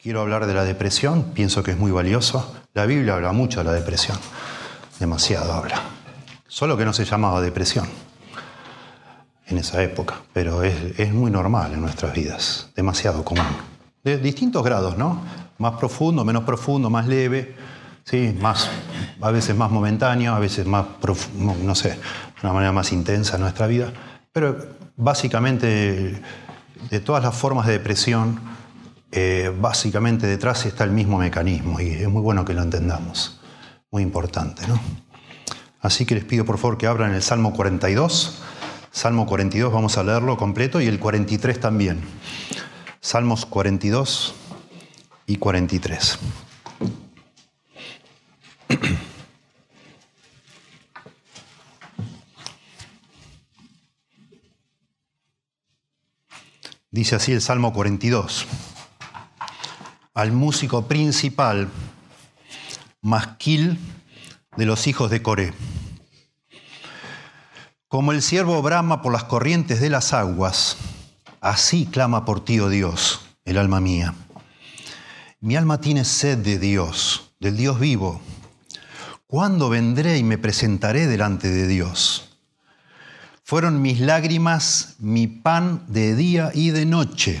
quiero hablar de la depresión, pienso que es muy valioso. La Biblia habla mucho de la depresión, demasiado habla. Solo que no se llamaba depresión en esa época, pero es, muy normal en nuestras vidas, demasiado común. De distintos grados, ¿no? Más profundo, menos profundo, más leve, ¿sí? más, a veces más momentáneo, a veces más, profundo, no sé, de una manera más intensa en nuestra vida. Pero básicamente, de todas las formas de depresión, eh, básicamente detrás está el mismo mecanismo y es muy bueno que lo entendamos. Muy importante, ¿no? Así que les pido por favor que abran el Salmo 42. Salmo 42 vamos a leerlo completo y el 43 también. Salmos 42 y 43. Dice así el Salmo 42. Al músico principal, Masquil de los hijos de Coré. Como el siervo brama por las corrientes de las aguas, así clama por ti, oh Dios, el alma mía. Mi alma tiene sed de Dios, del Dios vivo. ¿Cuándo vendré y me presentaré delante de Dios? Fueron mis lágrimas mi pan de día y de noche,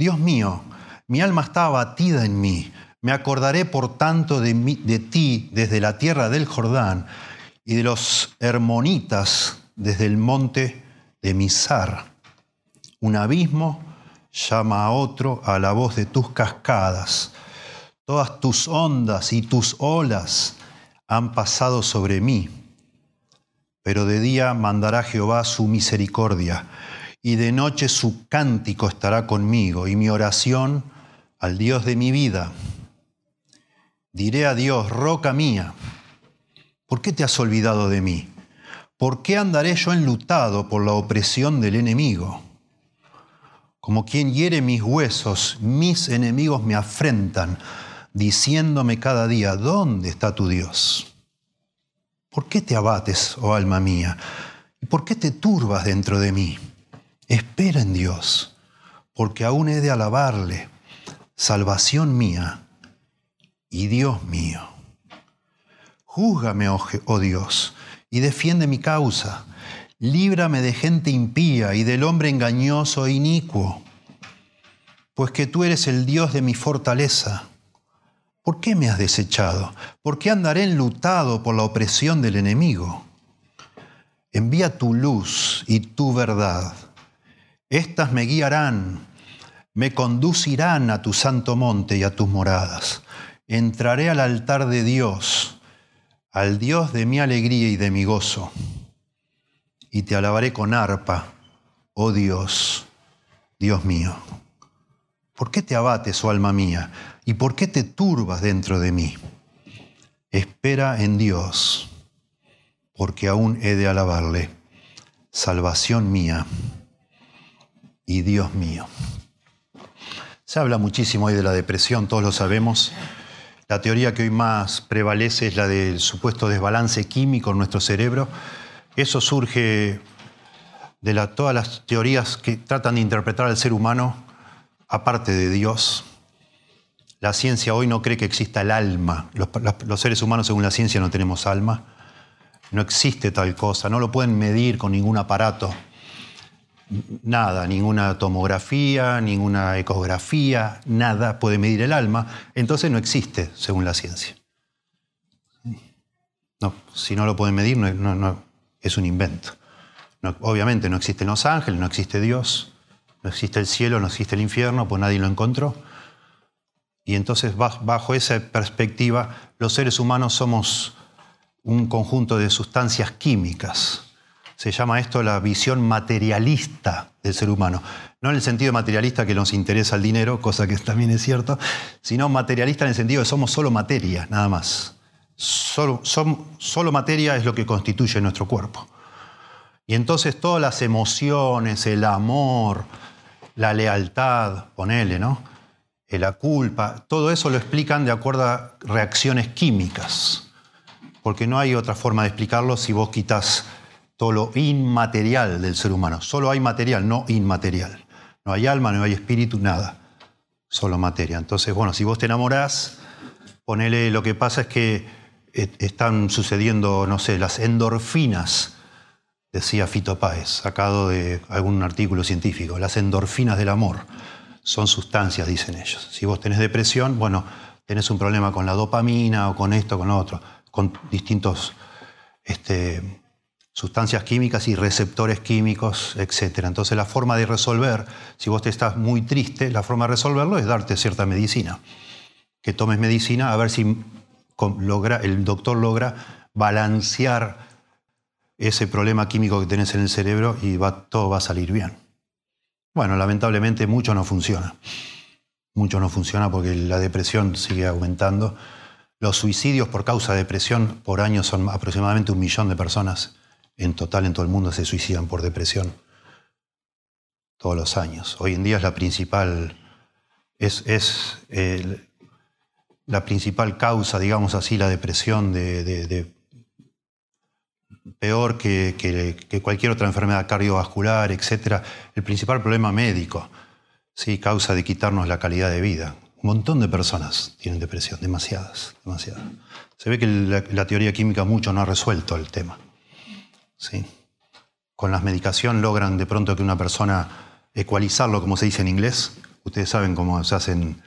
Dios mío, mi alma está abatida en mí. Me acordaré, por tanto, de, ti desde la tierra del Jordán y de los hermonitas desde el monte de Misar. Un abismo llama a otro a la voz de tus cascadas. Todas tus ondas y tus olas han pasado sobre mí. Pero de día mandará Jehová su misericordia, y de noche su cántico estará conmigo, y mi oración al Dios de mi vida. Diré a Dios, roca mía, ¿por qué te has olvidado de mí? ¿Por qué andaré yo enlutado por la opresión del enemigo? Como quien hiere mis huesos, mis enemigos me afrentan, diciéndome cada día, ¿dónde está tu Dios? ¿Por qué te abates, oh alma mía? ¿Y por qué te turbas dentro de mí? Espera en Dios, porque aún he de alabarle, salvación mía y Dios mío. Júzgame, oh, oh Dios, y defiende mi causa. Líbrame de gente impía y del hombre engañoso e inicuo, pues que tú eres el Dios de mi fortaleza. ¿Por qué me has desechado? ¿Por qué andaré enlutado por la opresión del enemigo? Envía tu luz y tu verdad. Estas me guiarán, me conducirán a tu santo monte y a tus moradas. Entraré al altar de Dios al Dios de mi alegría y de mi gozo, y te alabaré con arpa, oh Dios, Dios mío. ¿Por qué te abates, oh alma mía? ¿Y por qué te turbas dentro de mí? Espera en Dios, porque aún he de alabarle, salvación mía y Dios mío. Se habla muchísimo hoy de la depresión, todos lo sabemos. La teoría que hoy más prevalece es la del supuesto desbalance químico en nuestro cerebro. Eso surge de todas las teorías que tratan de interpretar al ser humano aparte de Dios. La ciencia hoy no cree que exista el alma. Los, seres humanos, según la ciencia, no tenemos alma. No existe tal cosa. No lo pueden medir con ningún aparato nada, ninguna tomografía, ninguna ecografía, nada puede medir el alma, entonces no existe según la ciencia. No, si no lo pueden medir, no, es un invento. obviamente no existen los ángeles, no existe Dios, no existe el cielo, no existe el infierno, pues nadie lo encontró. Y entonces bajo esa perspectiva, los seres humanos somos un conjunto de sustancias químicas Se llama esto la visión materialista del ser humano. No en el sentido materialista que nos interesa el dinero, cosa que también es cierto, sino materialista en el sentido de somos solo materia, nada más. Solo, solo materia es lo que constituye nuestro cuerpo. Y entonces todas las emociones, el amor, la lealtad, ponele, ¿no? Eh, la culpa, todo eso lo explican de acuerdo a reacciones químicas. Porque no hay otra forma de explicarlo si vos quitas todo lo inmaterial del ser humano. Solo hay material, no inmaterial. No hay alma, no hay espíritu, nada. Solo materia. Entonces, bueno, si vos te enamorás, ponele, lo que pasa es que eh, están sucediendo, no sé, las endorfinas decía Fito Páez, sacado de algún artículo científico. Las endorfinas del amor son sustancias, dicen ellos. Si vos tenés depresión, bueno, tenés un problema con la dopamina o con esto, con lo otro, con distintos este, sustancias químicas y receptores químicos, etc. Entonces la forma de resolver, si vos te estás muy triste, la forma de resolverlo es darte cierta medicina. Que tomes medicina a ver si el doctor logra balancear ese problema químico que tenés en el cerebro y todo va a salir bien. Bueno, lamentablemente mucho no funciona. Mucho no funciona porque la depresión sigue aumentando. Los suicidios por causa de depresión por año son aproximadamente un millón de personas. En total en todo el mundo se suicidan por depresión. Todos los años. Hoy en día es la principal, es, la principal causa, digamos así, la depresión de, de peor que, cualquier otra enfermedad cardiovascular, etc. El principal problema médico, ¿sí? causa de quitarnos la calidad de vida. Un montón de personas tienen depresión, demasiadas, demasiadas. Se ve que la, teoría química mucho no ha resuelto el tema. ¿Sí? Con la medicación logran de pronto que una persona ecualizarlo, como se dice en inglés. Ustedes saben cómo se hacen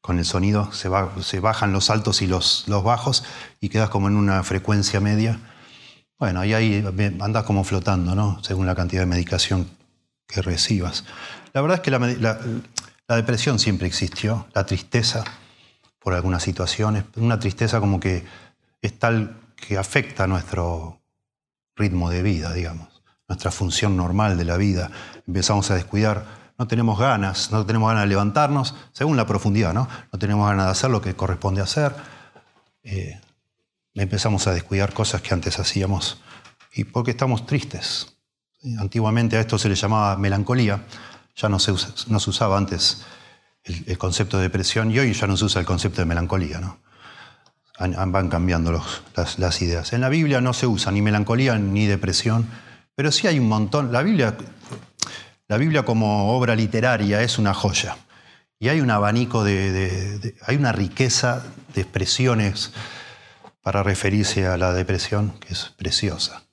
con el sonido, se, bajan los altos y los, bajos y quedas como en una frecuencia media bueno, y ahí andas como flotando, ¿no? Según la cantidad de medicación que recibas. La verdad es que la, depresión siempre existió, la tristeza por algunas situaciones, una tristeza como que es tal que afecta nuestro ritmo de vida, digamos, nuestra función normal de la vida. Empezamos a descuidar, no tenemos ganas, no tenemos ganas de levantarnos, según la profundidad, ¿no? No tenemos ganas de hacer lo que corresponde hacer. Eh, empezamos a descuidar cosas que antes hacíamos y porque estamos tristes. Antiguamente a esto se le llamaba melancolía, ya no se, usaba antes el, concepto de depresión y hoy ya no se usa el concepto de melancolía. ¿no? Van cambiando las, ideas. En la Biblia no se usa ni melancolía ni depresión, pero sí hay un montón. La Biblia, la Biblia como obra literaria es una joya. Y hay un abanico de hay una riqueza de expresiones para referirse a la depresión, que es preciosa,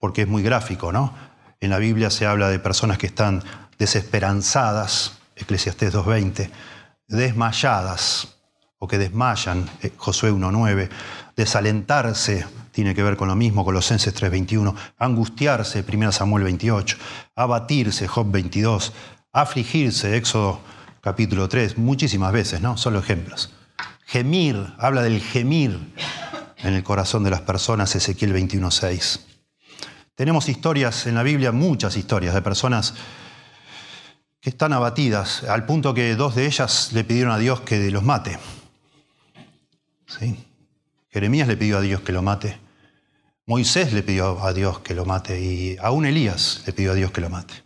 porque es muy gráfico, ¿no? En la Biblia se habla de personas que están desesperanzadas, Eclesiastés 2.20, desmayadas, o que desmayan, eh, Josué 1.9, desalentarse, tiene que ver con lo mismo, Colosenses 3.21, angustiarse, 1 Samuel 28, abatirse, Job 22, afligirse, Éxodo capítulo 3, muchísimas veces, ¿no? Solo ejemplos. Gemir, habla del gemir en el corazón de las personas, Ezequiel 21.6. Tenemos historias en la Biblia, muchas historias de personas que están abatidas, al punto que dos de ellas le pidieron a Dios que los mate. ¿Sí? Jeremías le pidió a Dios que lo mate. Moisés le pidió a Dios que lo mate y aún Elías le pidió a Dios que lo mate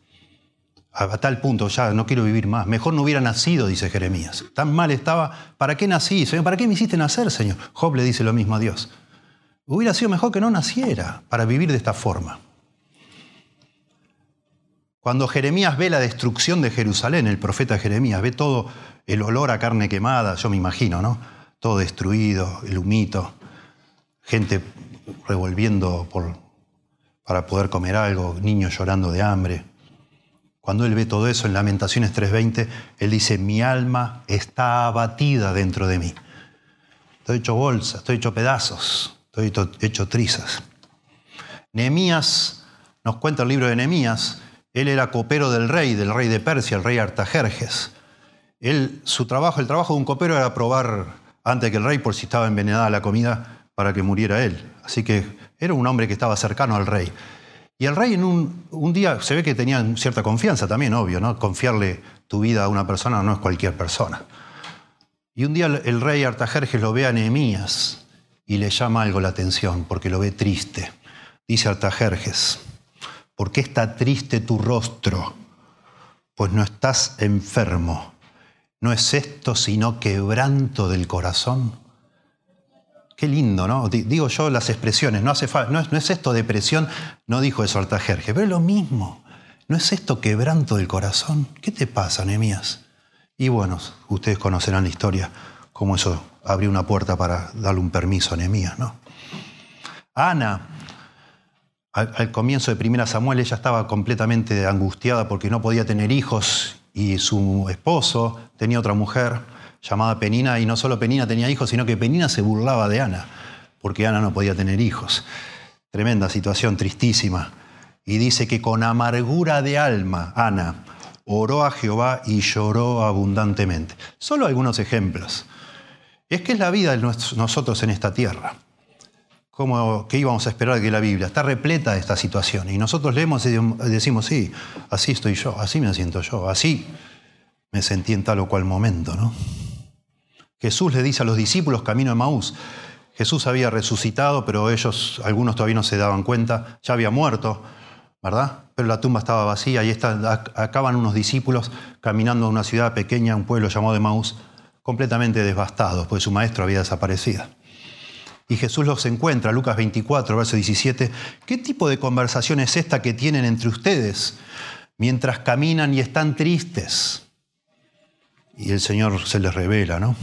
a tal punto, ya no quiero vivir más. Mejor no hubiera nacido, dice Jeremías. Tan mal estaba, ¿para qué nací? Señor, ¿para qué me hiciste nacer, Señor? Job le dice lo mismo a Dios. Hubiera sido mejor que no naciera para vivir de esta forma. Cuando Jeremías ve la destrucción de Jerusalén, el profeta Jeremías ve todo el olor a carne quemada, yo me imagino, ¿no? Todo destruido, el humito, gente revolviendo para poder comer algo, niños llorando de hambre. Cuando él ve todo eso en Lamentaciones 3:20, él dice, mi alma está abatida dentro de mí. Estoy hecho bolsa, estoy hecho pedazos, estoy hecho trizas. Nehemías, nos cuenta el libro de Nehemías, él era copero del rey, del rey de Persia, el rey Artajerjes. Él, su trabajo, el trabajo de un copero era probar antes que el rey por si estaba envenenada la comida para que muriera él. Así que era un hombre que estaba cercano al rey. Y el rey en un, día se ve que tenía cierta confianza también, obvio, ¿no? Confiarle tu vida a una persona no es cualquier persona. Y un día el rey Artajerjes lo ve a Nehemías y le llama algo la atención porque lo ve triste. Dice Artajerjes, ¿por qué está triste tu rostro? Pues no estás enfermo. ¿No es esto sino quebranto del corazón? Qué lindo, ¿no? Digo yo las expresiones, no, hace no, es, no es esto depresión, no dijo eso Artajerjes, pero es lo mismo. ¿No es esto quebranto del corazón? ¿Qué te pasa, Nehemías? Y bueno, ustedes conocerán la historia, cómo eso abrió una puerta para darle un permiso a Nehemías, ¿no? Ana, al, comienzo de Primera Samuel, ella estaba completamente angustiada porque no podía tener hijos y su esposo tenía otra mujer llamada Penina, y no solo Penina tenía hijos, sino que Penina se burlaba de Ana, porque Ana no podía tener hijos. Tremenda situación, tristísima. Y dice que con amargura de alma, Ana oró a Jehová y lloró abundantemente. Solo algunos ejemplos. Es que es la vida de nosotros en esta tierra. Como, ¿Qué íbamos a esperar de la Biblia? Está repleta de esta situación. Y nosotros leemos y decimos, sí, así estoy yo, así me siento yo, así me sentí en tal o cual momento. ¿no? Jesús le dice a los discípulos camino de Maús, Jesús había resucitado, pero ellos, algunos todavía no se daban cuenta, ya había muerto, ¿verdad? Pero la tumba estaba vacía y acaban unos discípulos caminando a una ciudad pequeña, un pueblo llamado de Maús, completamente devastados, pues su maestro había desaparecido. Y Jesús los encuentra, Lucas 24, verso 17. ¿Qué tipo de conversación es esta que tienen entre ustedes mientras caminan y están tristes? Y el Señor se les revela, ¿no?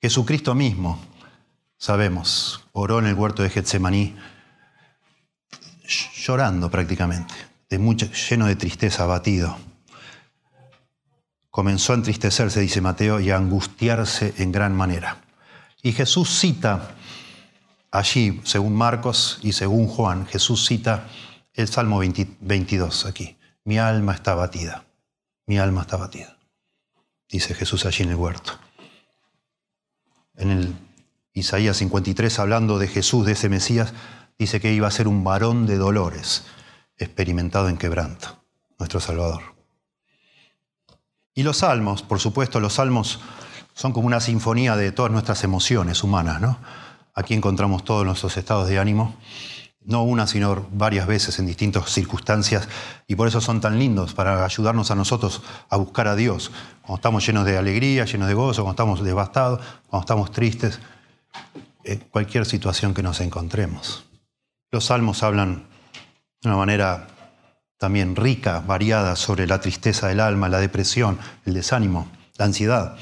Jesucristo mismo, sabemos, oró en el huerto de Getsemaní, llorando prácticamente, de mucho, lleno de tristeza, abatido. Comenzó a entristecerse, dice Mateo, y a angustiarse en gran manera. Y Jesús cita allí, según Marcos y según Juan, Jesús cita el Salmo 22 aquí. Mi alma está batida, mi alma está batida, dice Jesús allí en el huerto en el Isaías 53, hablando de Jesús, de ese Mesías, dice que iba a ser un varón de dolores, experimentado en quebranto, nuestro Salvador. Y los salmos, por supuesto, los salmos son como una sinfonía de todas nuestras emociones humanas, ¿no? Aquí encontramos todos nuestros estados de ánimo, no una, sino varias veces en distintas circunstancias, y por eso son tan lindos, para ayudarnos a nosotros a buscar a Dios, cuando estamos llenos de alegría, llenos de gozo, cuando estamos devastados, cuando estamos tristes, en cualquier situación que nos encontremos. Los salmos hablan de una manera también rica, variada, sobre la tristeza del alma, la depresión, el desánimo, la ansiedad.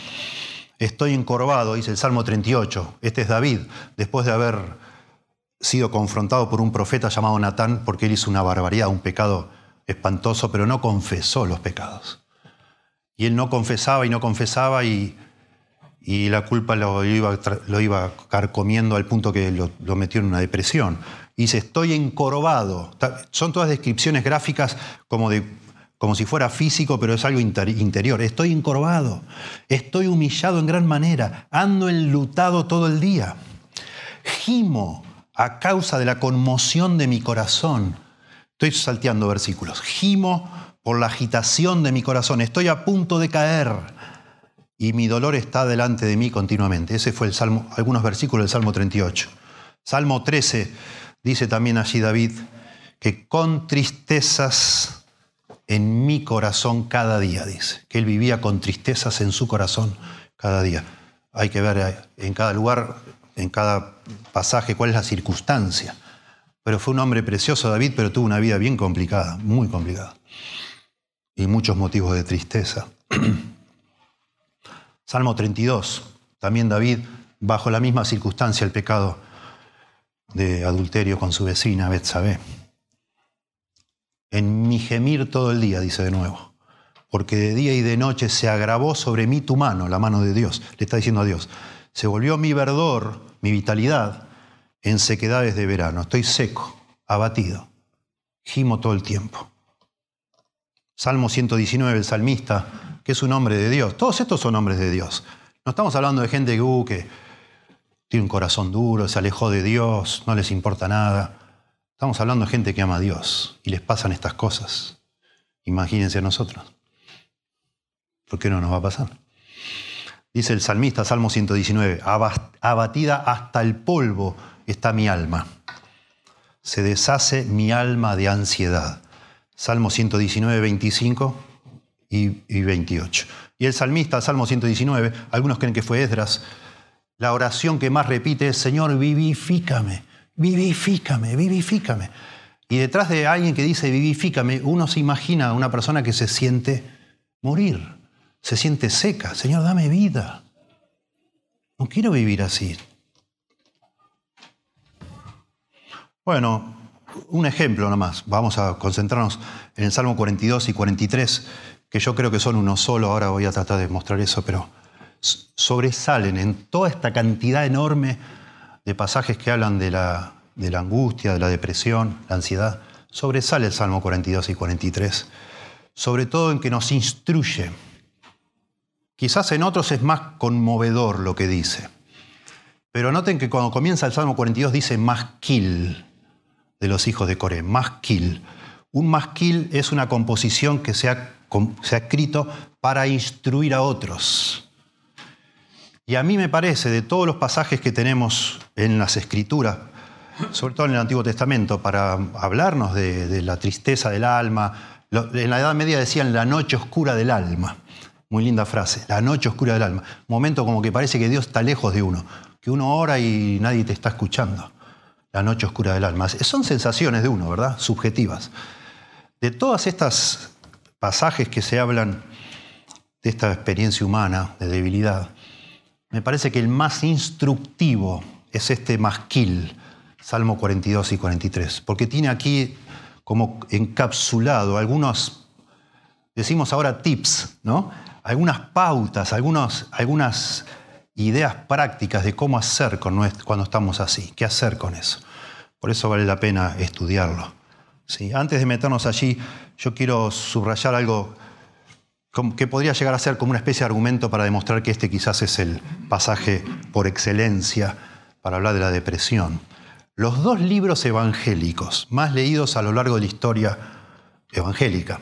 Estoy encorvado, dice el Salmo 38. Este es David, después de haber sido confrontado por un profeta llamado Natán porque él hizo una barbaridad, un pecado espantoso, pero no confesó los pecados. Y él no confesaba y no confesaba y, y la culpa lo iba, lo iba carcomiendo al punto que lo, lo, metió en una depresión. Y dice, estoy encorvado. Son todas descripciones gráficas como, de, como si fuera físico, pero es algo interior. Estoy encorvado, estoy humillado en gran manera, ando enlutado todo el día. Gimo a causa de la conmoción de mi corazón. Estoy salteando versículos. Gimo por la agitación de mi corazón. Estoy a punto de caer y mi dolor está delante de mí continuamente. Ese fue el Salmo, algunos versículos del Salmo 38. Salmo 13 dice también allí David que con tristezas en mi corazón cada día, dice, que él vivía con tristezas en su corazón cada día. Hay que ver en cada lugar, en cada pasaje cuál es la circunstancia. Pero fue un hombre precioso David, pero tuvo una vida bien complicada, muy complicada y muchos motivos de tristeza. Salmo 32, también David, bajo la misma circunstancia, el pecado de adulterio con su vecina Betsabé. En mi gemir todo el día, dice de nuevo, porque de día y de noche se agravó sobre mí tu mano, la mano de Dios, le está diciendo a Dios. Se volvió mi verdor, mi vitalidad, en sequedades de verano. Estoy seco, abatido, gimo todo el tiempo. Salmo 119, el salmista, que es un hombre de Dios. Todos estos son hombres de Dios. No estamos hablando de gente que, uh, que tiene un corazón duro, se alejó de Dios, no les importa nada. Estamos hablando de gente que ama a Dios y les pasan estas cosas. Imagínense a nosotros. ¿Por qué no nos va a pasar? Dice el salmista, Salmo 119, abatida hasta el polvo está mi alma. Se deshace mi alma de ansiedad. Salmo 119, 25 y, 28. Y el salmista, Salmo 119, algunos creen que fue Esdras, la oración que más repite es, Señor, vivifícame, vivifícame, vivifícame. Y detrás de alguien que dice vivifícame, uno se imagina a una persona que se siente morir, se siente seca. Señor, dame vida. No quiero vivir así. Bueno, un ejemplo nomás. Vamos a concentrarnos en el Salmo 42 y 43, que yo creo que son uno solo. Ahora voy a tratar de mostrar eso, pero sobresalen en toda esta cantidad enorme de pasajes que hablan de la, angustia, de la depresión, la ansiedad. Sobresale el Salmo 42 y 43, sobre todo en que nos instruye. Quizás en otros es más conmovedor lo que dice. Pero noten que cuando comienza el Salmo 42 dice masquil de los hijos de Coré, masquil. Un masquil es una composición que se ha escrito para instruir a otros. Y a mí me parece, de todos los pasajes que tenemos en las Escrituras, sobre todo en el Antiguo Testamento, para hablarnos de, la tristeza del alma, en la Edad Media decían la noche oscura del alma. Muy linda frase, la noche oscura del alma. Momento como que parece que Dios está lejos de uno, que uno ora y nadie te está escuchando. La noche oscura del alma. Son sensaciones de uno, ¿verdad? Subjetivas. De todas estas pasajes que se hablan de esta experiencia humana, de debilidad, me parece que el más instructivo es este masquil, Salmo 42 y 43, porque tiene aquí como encapsulado algunos, decimos ahora tips, ¿no? Algunas pautas, algunas ideas prácticas de cómo hacer con cuando estamos así, qué hacer con eso. Por eso vale la pena estudiarlo. ¿Sí? Antes de meternos allí, yo quiero subrayar algo que podría llegar a ser como una especie de argumento para demostrar que este quizás es el pasaje por excelencia para hablar de la depresión. Los dos libros evangélicos más leídos a lo largo de la historia evangélica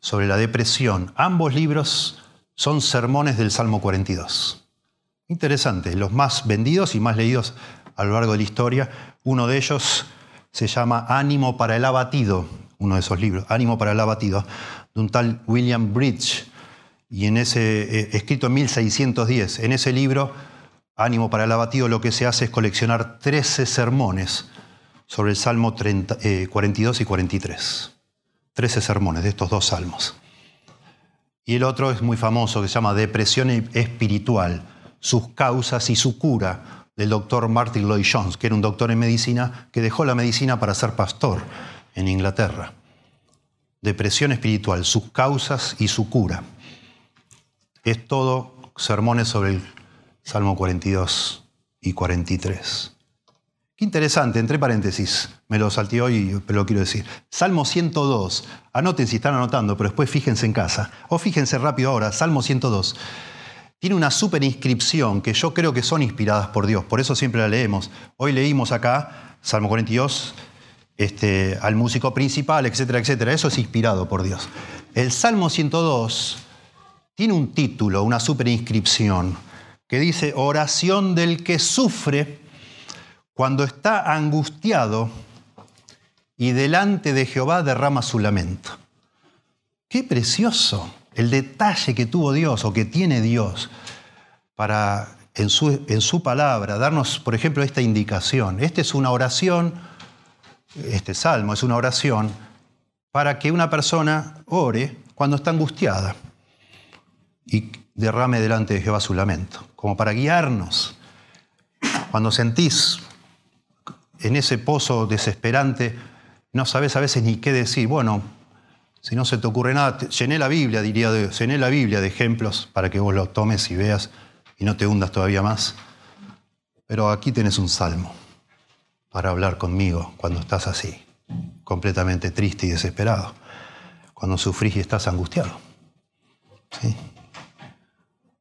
sobre la depresión, ambos libros son sermones del Salmo 42. Interesante, los más vendidos y más leídos a lo largo de la historia. Uno de ellos se llama Ánimo para el abatido, uno de esos libros, Ánimo para el abatido, de un tal William Bridge, y en ese, eh, escrito en 1610, en ese libro, Ánimo para el abatido, lo que se hace es coleccionar 13 sermones sobre el Salmo 42 eh, y 43. 13 sermones de estos dos salmos. Y el otro es muy famoso, que se llama Depresión Espiritual, sus causas y su cura, del doctor Martin Lloyd Jones, que era un doctor en medicina que dejó la medicina para ser pastor en Inglaterra depresión espiritual, sus causas y su cura. Es todo sermones sobre el Salmo 42 y 43. Qué interesante, entre paréntesis, me lo salté hoy, pero lo quiero decir. Salmo 102, anoten si están anotando, pero después fíjense en casa, o fíjense rápido ahora, Salmo 102. Tiene una super inscripción que yo creo que son inspiradas por Dios, por eso siempre la leemos. Hoy leímos acá, Salmo 42, este, al músico principal, etcétera, etcétera. Eso es inspirado por Dios. El Salmo 102 tiene un título, una superinscripción, que dice oración del que sufre cuando está angustiado y delante de Jehová derrama su lamento. Qué precioso el detalle que tuvo Dios o que tiene Dios para en su, en su palabra darnos, por ejemplo, esta indicación. Esta es una oración este salmo es una oración para que una persona ore cuando está angustiada y derrame delante de Jehová su lamento, como para guiarnos. Cuando sentís en ese pozo desesperante, no sabes a veces ni qué decir. Bueno, si no se te ocurre nada, llené la Biblia, diría, llené la Biblia de ejemplos para que vos lo tomes y veas y no te hundas todavía más. Pero aquí tenés un salmo para hablar conmigo cuando estás así, completamente triste y desesperado, cuando sufrís y estás angustiado.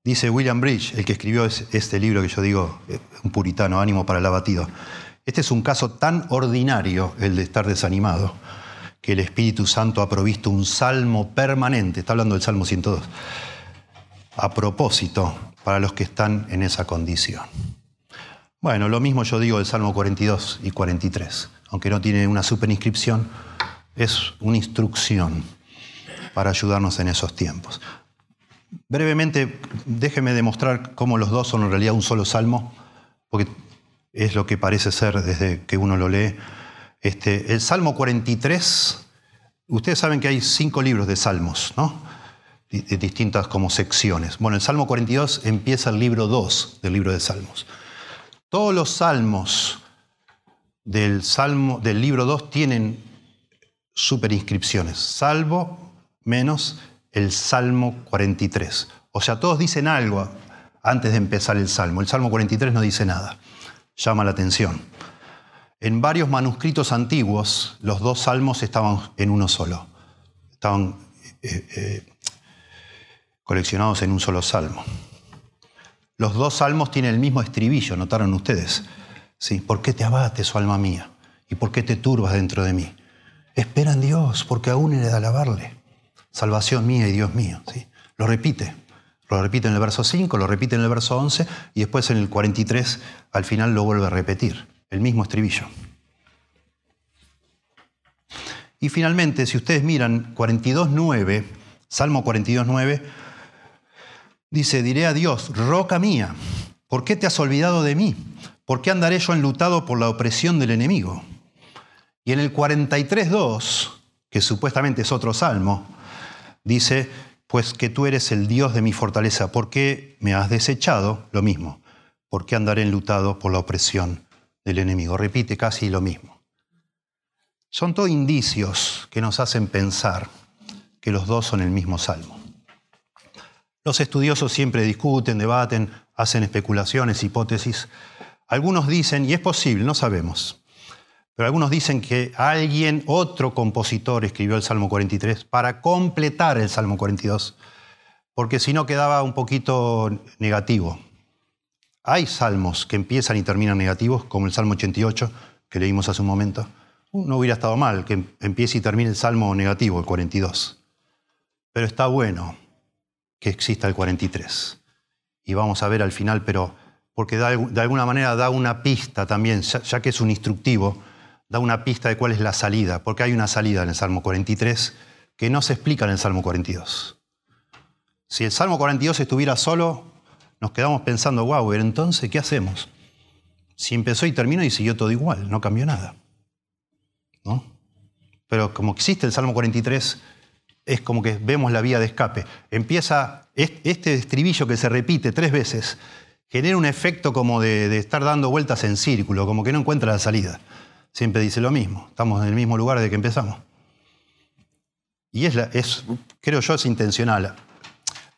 Dice William Bridge, el que escribió este libro que yo digo, eh, un puritano, ánimo para el abatido. Este es un caso tan ordinario, el de estar desanimado, que el Espíritu Santo ha provisto un salmo permanente, está hablando del Salmo 102, a propósito para los que están en esa condición. Bueno, lo mismo yo digo del Salmo 42 y 43, aunque no tiene una superinscripción, es una instrucción para ayudarnos en esos tiempos. Brevemente, déjeme demostrar cómo los dos son en realidad un solo salmo, porque es lo que parece ser desde que uno lo lee. Este, el Salmo 43, ustedes saben que hay cinco libros de salmos, ¿no? De distintas como secciones. Bueno, el Salmo 42 empieza el libro 2 del libro de Salmos. Todos los salmos del, salmo, del libro 2 tienen superinscripciones, salvo menos el Salmo 43. O sea, todos dicen algo antes de empezar el Salmo. El Salmo 43 no dice nada. Llama la atención. En varios manuscritos antiguos, los dos salmos estaban en uno solo. Estaban eh, eh, coleccionados en un solo salmo. Los dos salmos tienen el mismo estribillo, notaron ustedes. ¿Sí? ¿Por qué te abates, oh alma mía? ¿Y por qué te turbas dentro de mí? Espera en Dios, porque aún he de alabarle. Salvación mía y Dios mío. ¿sí? Lo repite. Lo repite en el verso 5, lo repite en el verso 11 y después en el 43 al final lo vuelve a repetir. El mismo estribillo. Y finalmente, si ustedes miran 42.9, Salmo 42.9, Dice, diré a Dios, roca mía, ¿por qué te has olvidado de mí? ¿Por qué andaré yo enlutado por la opresión del enemigo? Y en el 43.2, que supuestamente es otro salmo, dice, pues que tú eres el Dios de mi fortaleza, ¿por qué me has desechado? Lo mismo, ¿por qué andaré enlutado por la opresión del enemigo? Repite casi lo mismo. Son todos indicios que nos hacen pensar que los dos son el mismo salmo. Los estudiosos siempre discuten, debaten, hacen especulaciones, hipótesis. Algunos dicen, y es posible, no sabemos, pero algunos dicen que alguien, otro compositor, escribió el Salmo 43 para completar el Salmo 42, porque si no quedaba un poquito negativo. Hay salmos que empiezan y terminan negativos, como el Salmo 88, que leímos hace un momento. No hubiera estado mal que empiece y termine el Salmo negativo, el 42. Pero está bueno que exista el 43. Y vamos a ver al final, pero porque de alguna manera da una pista también, ya que es un instructivo, da una pista de cuál es la salida, porque hay una salida en el Salmo 43 que no se explica en el Salmo 42. Si el Salmo 42 estuviera solo, nos quedamos pensando, wow, pero entonces, ¿qué hacemos? Si empezó y terminó y siguió todo igual, no cambió nada. ¿No? Pero como existe el Salmo 43, es como que vemos la vía de escape. Empieza este estribillo que se repite tres veces, genera un efecto como de, estar dando vueltas en círculo, como que no encuentra la salida. Siempre dice lo mismo, estamos en el mismo lugar desde que empezamos. Y es, es creo yo, es intencional.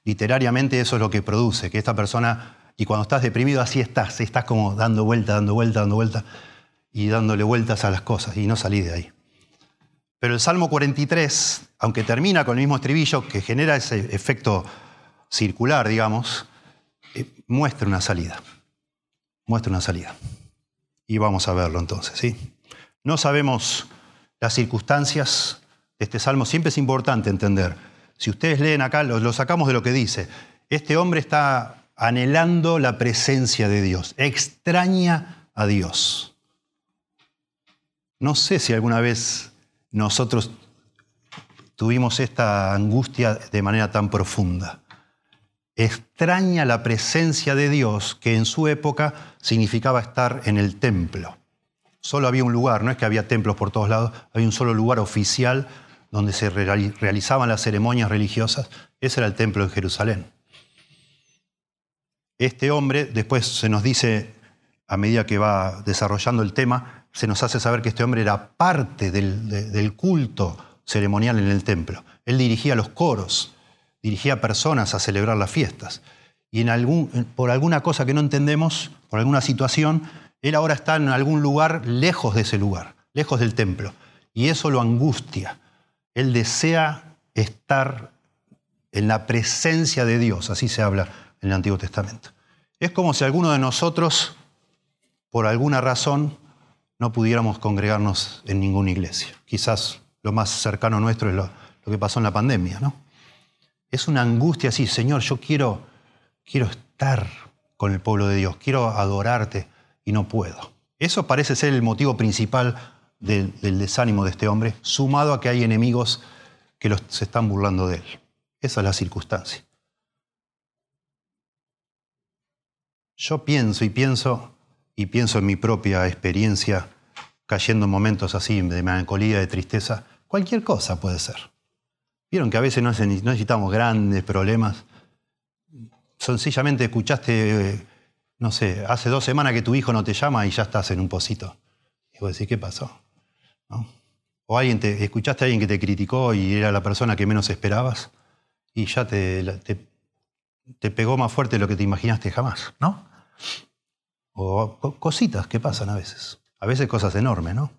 Literariamente eso es lo que produce, que esta persona, y cuando estás deprimido así estás, estás como dando vuelta, dando vuelta, dando vuelta, y dándole vueltas a las cosas, y no salís de ahí. Pero el Salmo 43, aunque termina con el mismo estribillo que genera ese efecto circular, digamos, eh, muestra una salida. Muestra una salida. Y vamos a verlo entonces, ¿sí? No sabemos las circunstancias de este salmo, siempre es importante entender. Si ustedes leen acá, lo, sacamos de lo que dice. Este hombre está anhelando la presencia de Dios, extraña a Dios. No sé si alguna vez nosotros tuvimos esta angustia de manera tan profunda. Extraña la presencia de Dios que en su época significaba estar en el templo. Solo había un lugar, no es que había templos por todos lados, había un solo lugar oficial donde se realizaban las ceremonias religiosas. Ese era el templo de Jerusalén. Este hombre, después se nos dice, a medida que va desarrollando el tema, se nos hace saber que este hombre era parte del, culto ceremonial en el templo. Él dirigía los coros, dirigía personas a celebrar las fiestas. Y en algún, por alguna cosa que no entendemos, por alguna situación, él ahora está en algún lugar lejos de ese lugar, lejos del templo. Y eso lo angustia. Él desea estar en la presencia de Dios, así se habla en el Antiguo Testamento. Es como si alguno de nosotros, por alguna razón, no pudiéramos congregarnos en ninguna iglesia. Quizás lo más cercano nuestro es lo, que pasó en la pandemia, ¿no? Es una angustia así, Señor, yo quiero, quiero estar con el pueblo de Dios, quiero adorarte y no puedo. Eso parece ser el motivo principal del, desánimo de este hombre, sumado a que hay enemigos que se están burlando de él. Esa es la circunstancia. Yo pienso y pienso y pienso en mi propia experiencia cayendo en momentos así de melancolía, de tristeza. Cualquier cosa puede ser. Vieron que a veces no necesitamos grandes problemas. Sencillamente escuchaste, no sé, hace dos semanas que tu hijo no te llama y ya estás en un pocito. Y vos decís, ¿qué pasó? O alguien te, escuchaste a alguien que te criticó y era la persona que menos esperabas y ya te, te, te pegó más fuerte de lo que te imaginaste jamás, ¿no? O cositas que pasan a veces. A veces cosas enormes, ¿no?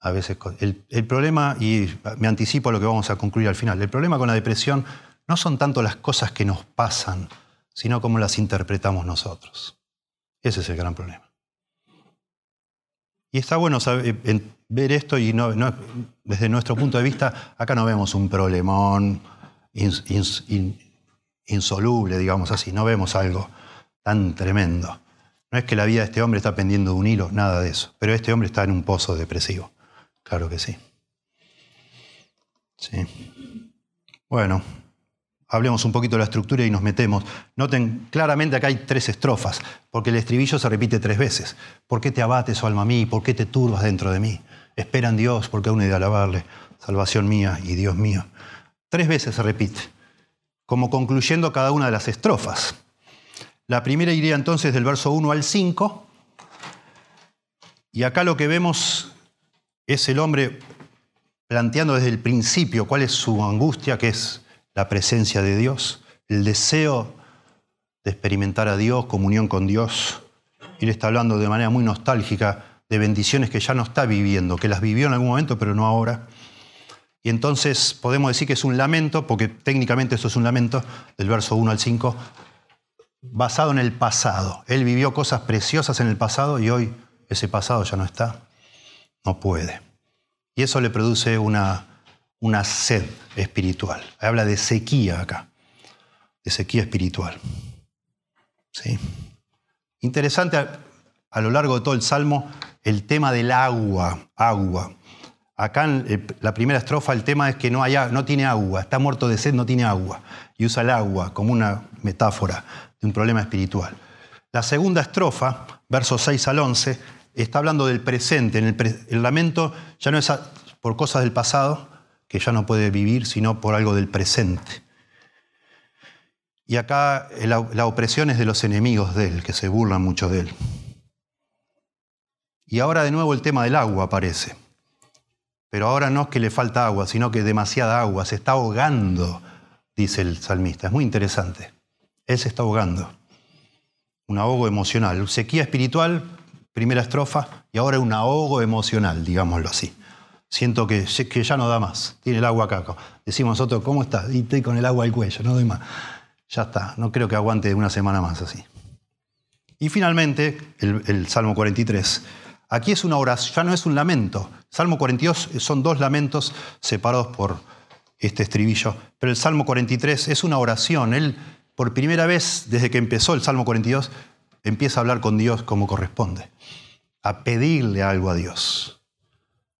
A veces el, el, problema, y me anticipo a lo que vamos a concluir al final, el problema con la depresión no son tanto las cosas que nos pasan, sino cómo las interpretamos nosotros. Ese es el gran problema. Y está bueno ver esto y no, desde nuestro punto de vista, acá no vemos un problemón insoluble, digamos así, no vemos algo tan tremendo. No es que la vida de este hombre está pendiendo de un hilo, nada de eso, pero este hombre está en un pozo depresivo. Claro que sí. Sí. Bueno, hablemos un poquito de la estructura y nos metemos. Noten claramente acá hay tres estrofas, porque el estribillo se repite tres veces. ¿Por qué te abates, oh alma mía? ¿Por qué te turbas dentro de mí? Espera en Dios, porque aún he de alabarle. Salvación mía y Dios mío. Tres veces se repite, como concluyendo cada una de las estrofas. La primera iría entonces del verso 1 al 5. Y acá lo que vemos es el hombre planteando desde el principio cuál es su angustia, que es la presencia de Dios, el deseo de experimentar a Dios, comunión con Dios. Y él está hablando de manera muy nostálgica de bendiciones que ya no está viviendo, que las vivió en algún momento, pero no ahora. Y entonces podemos decir que es un lamento, porque técnicamente eso es un lamento, del verso 1 al 5, basado en el pasado. Él vivió cosas preciosas en el pasado y hoy ese pasado ya no está no puede. Y eso le produce una, una sed espiritual. Habla de sequía acá, de sequía espiritual. ¿Sí? Interesante a, lo largo de todo el Salmo el tema del agua, agua. Acá en la primera estrofa el tema es que no, hay, no tiene agua, está muerto de sed, no tiene agua. Y usa el agua como una metáfora de un problema espiritual. La segunda estrofa, versos 6 al 11, está hablando del presente. el, lamento ya no es por cosas del pasado, que ya no puede vivir, sino por algo del presente. Y acá la, la, opresión es de los enemigos de él, que se burlan mucho de él. Y ahora de nuevo el tema del agua aparece. Pero ahora no es que le falta agua, sino que demasiada agua, se está ahogando, dice el salmista. Es muy interesante. Él se está ahogando. Un ahogo emocional. Sequía espiritual, primera estrofa, y ahora un ahogo emocional, digámoslo así. Siento que, que ya no da más, tiene el agua acá. Decimos nosotros, ¿cómo estás? Y estoy con el agua al cuello, no doy más. Ya está, no creo que aguante una semana más así. Y finalmente, el, el Salmo 43. Aquí es una oración, ya no es un lamento. Salmo 42 son dos lamentos separados por este estribillo, pero el Salmo 43 es una oración. Él, por primera vez desde que empezó el Salmo 42, empieza a hablar con Dios como corresponde, a pedirle algo a Dios.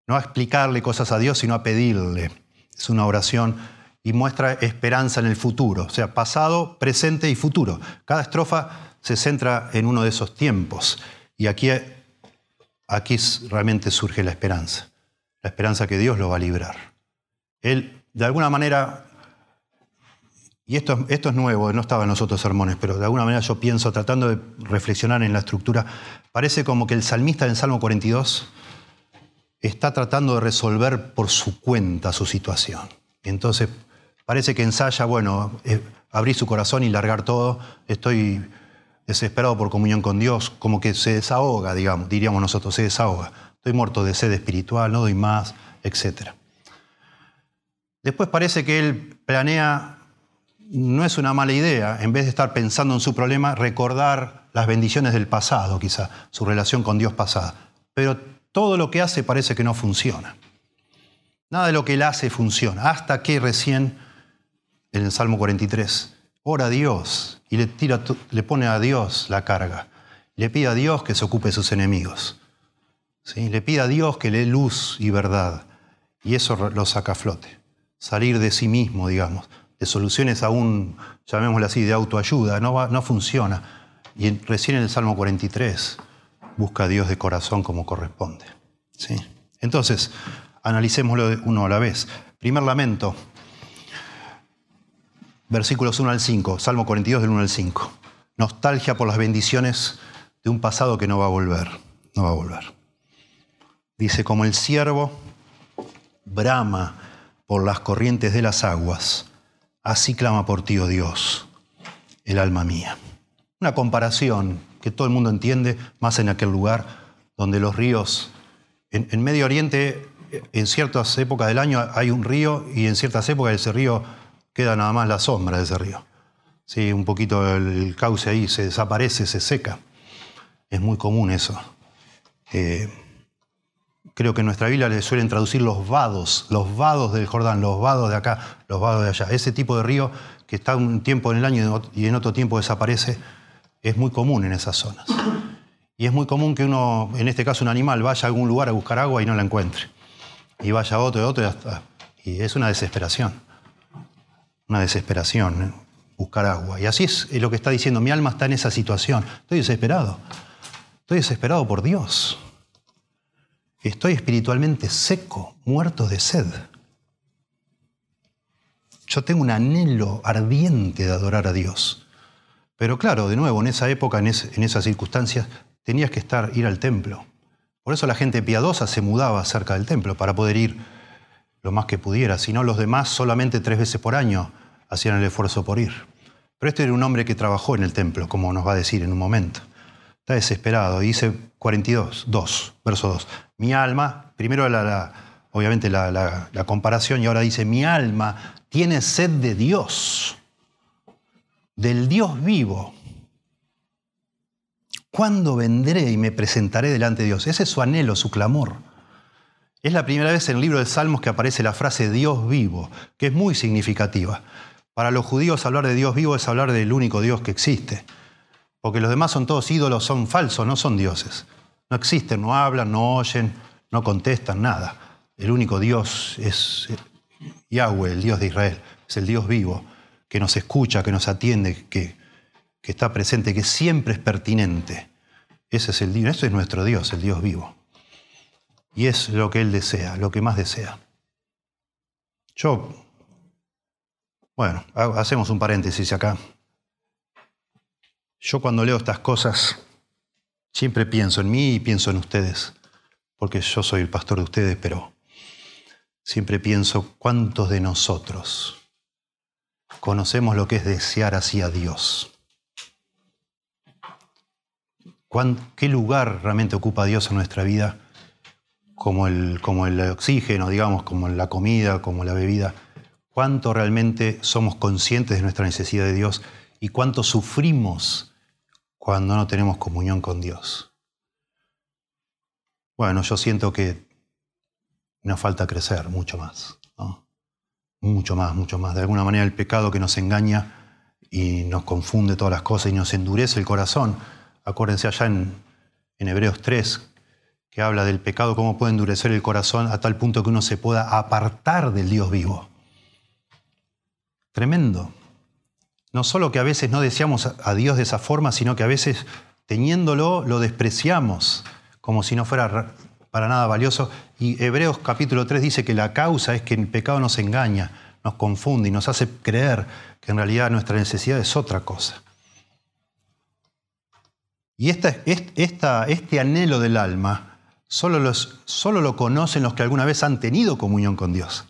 No a explicarle cosas a Dios, sino a pedirle. Es una oración y muestra esperanza en el futuro, o sea, pasado, presente y futuro. Cada estrofa se centra en uno de esos tiempos y aquí, aquí realmente surge la esperanza, la esperanza que Dios lo va a librar. Él, de alguna manera, y esto, esto es nuevo, no estaba en los otros sermones, pero de alguna manera yo pienso, tratando de reflexionar en la estructura, parece como que el salmista en Salmo 42 está tratando de resolver por su cuenta su situación. entonces parece que ensaya, bueno, eh, abrir su corazón y largar todo, estoy desesperado por comunión con Dios, como que se desahoga, digamos, diríamos nosotros, se desahoga. Estoy muerto de sed espiritual, no doy más, etc. Después parece que él planea no es una mala idea, en vez de estar pensando en su problema, recordar las bendiciones del pasado, quizá, su relación con Dios pasada. Pero todo lo que hace parece que no funciona. Nada de lo que él hace funciona, hasta que recién, en el Salmo 43, ora a Dios y le, tira, le pone a Dios la carga. Le pide a Dios que se ocupe de sus enemigos. ¿Sí? Le pide a Dios que le dé luz y verdad. Y eso lo saca a flote. Salir de sí mismo, digamos, de soluciones aún, llamémosle así, de autoayuda, no, no funciona. Y recién en el Salmo 43 busca a Dios de corazón como corresponde. ¿Sí? Entonces, analicémoslo uno a la vez. Primer lamento, versículos 1 al 5, Salmo 42 del 1 al 5. Nostalgia por las bendiciones de un pasado que no va a volver, no va a volver. Dice, como el siervo brama por las corrientes de las aguas, así clama por ti, oh Dios, el alma mía. Una comparación que todo el mundo entiende, más en aquel lugar donde los ríos, en, Medio Oriente, en ciertas épocas del año hay un río y en ciertas épocas ese río queda nada más la sombra de ese río. Sí, un poquito el, cauce ahí se desaparece, se seca. Es muy común eso. Eh, creo que en nuestra Biblia le suelen traducir los vados, los vados del Jordán, los vados de acá, los vados de allá. Ese tipo de río que está un tiempo en el año y en otro tiempo desaparece, es muy común en esas zonas. Y es muy común que uno, en este caso un animal, vaya a algún lugar a buscar agua y no la encuentre. Y vaya a otro y otro y hasta... Y es una desesperación. Una desesperación, ¿eh? buscar agua. Y así es lo que está diciendo, mi alma está en esa situación. Estoy desesperado. Estoy desesperado por Dios. Estoy espiritualmente seco, muerto de sed. Yo tengo un anhelo ardiente de adorar a Dios. Pero claro, de nuevo, en esa época, en, esas circunstancias, tenías que estar, ir al templo. Por eso la gente piadosa se mudaba cerca del templo para poder ir lo más que pudiera. Si no, los demás solamente tres veces por año hacían el esfuerzo por ir. Pero este era un hombre que trabajó en el templo, como nos va a decir en un momento. Está desesperado. dice 42, 2, verso 2. Mi alma, primero la, obviamente la, la comparación y ahora dice, mi alma tiene sed de Dios del Dios vivo. ¿Cuándo vendré y me presentaré delante de Dios? Ese es su anhelo, su clamor. Es la primera vez en el libro de Salmos que aparece la frase Dios vivo, que es muy significativa. Para los judíos hablar de Dios vivo es hablar del único Dios que existe. Porque los demás son todos ídolos, son falsos, no son dioses. No existen, no hablan, no oyen, no contestan, nada. El único Dios es Yahweh, el Dios de Israel, es el Dios vivo que nos escucha, que nos atiende, que, que está presente, que siempre es pertinente. Ese es el Dios, ese es nuestro Dios, el Dios vivo. Y es lo que Él desea, lo que más desea. Yo, bueno, hacemos un paréntesis acá. Yo cuando leo estas cosas, siempre pienso en mí y pienso en ustedes, porque yo soy el pastor de ustedes, pero siempre pienso cuántos de nosotros conocemos lo que es desear así a Dios. ¿Qué lugar realmente ocupa Dios en nuestra vida? Como el, como el oxígeno, digamos, como la comida, como la bebida. ¿Cuánto realmente somos conscientes de nuestra necesidad de Dios y cuánto sufrimos cuando no tenemos comunión con Dios? Bueno, yo siento que nos falta crecer mucho más. Mucho más, mucho más. De alguna manera el pecado que nos engaña y nos confunde todas las cosas y nos endurece el corazón. Acuérdense allá en, en Hebreos 3, que habla del pecado, cómo puede endurecer el corazón a tal punto que uno se pueda apartar del Dios vivo. Tremendo. No solo que a veces no deseamos a Dios de esa forma, sino que a veces teniéndolo lo despreciamos como si no fuera para nada valioso. Y Hebreos capítulo 3 dice que la causa es que el pecado nos engaña, nos confunde y nos hace creer que en realidad nuestra necesidad es otra cosa. Y esta, este anhelo del alma solo lo conocen los que alguna vez han tenido comunión con Dios.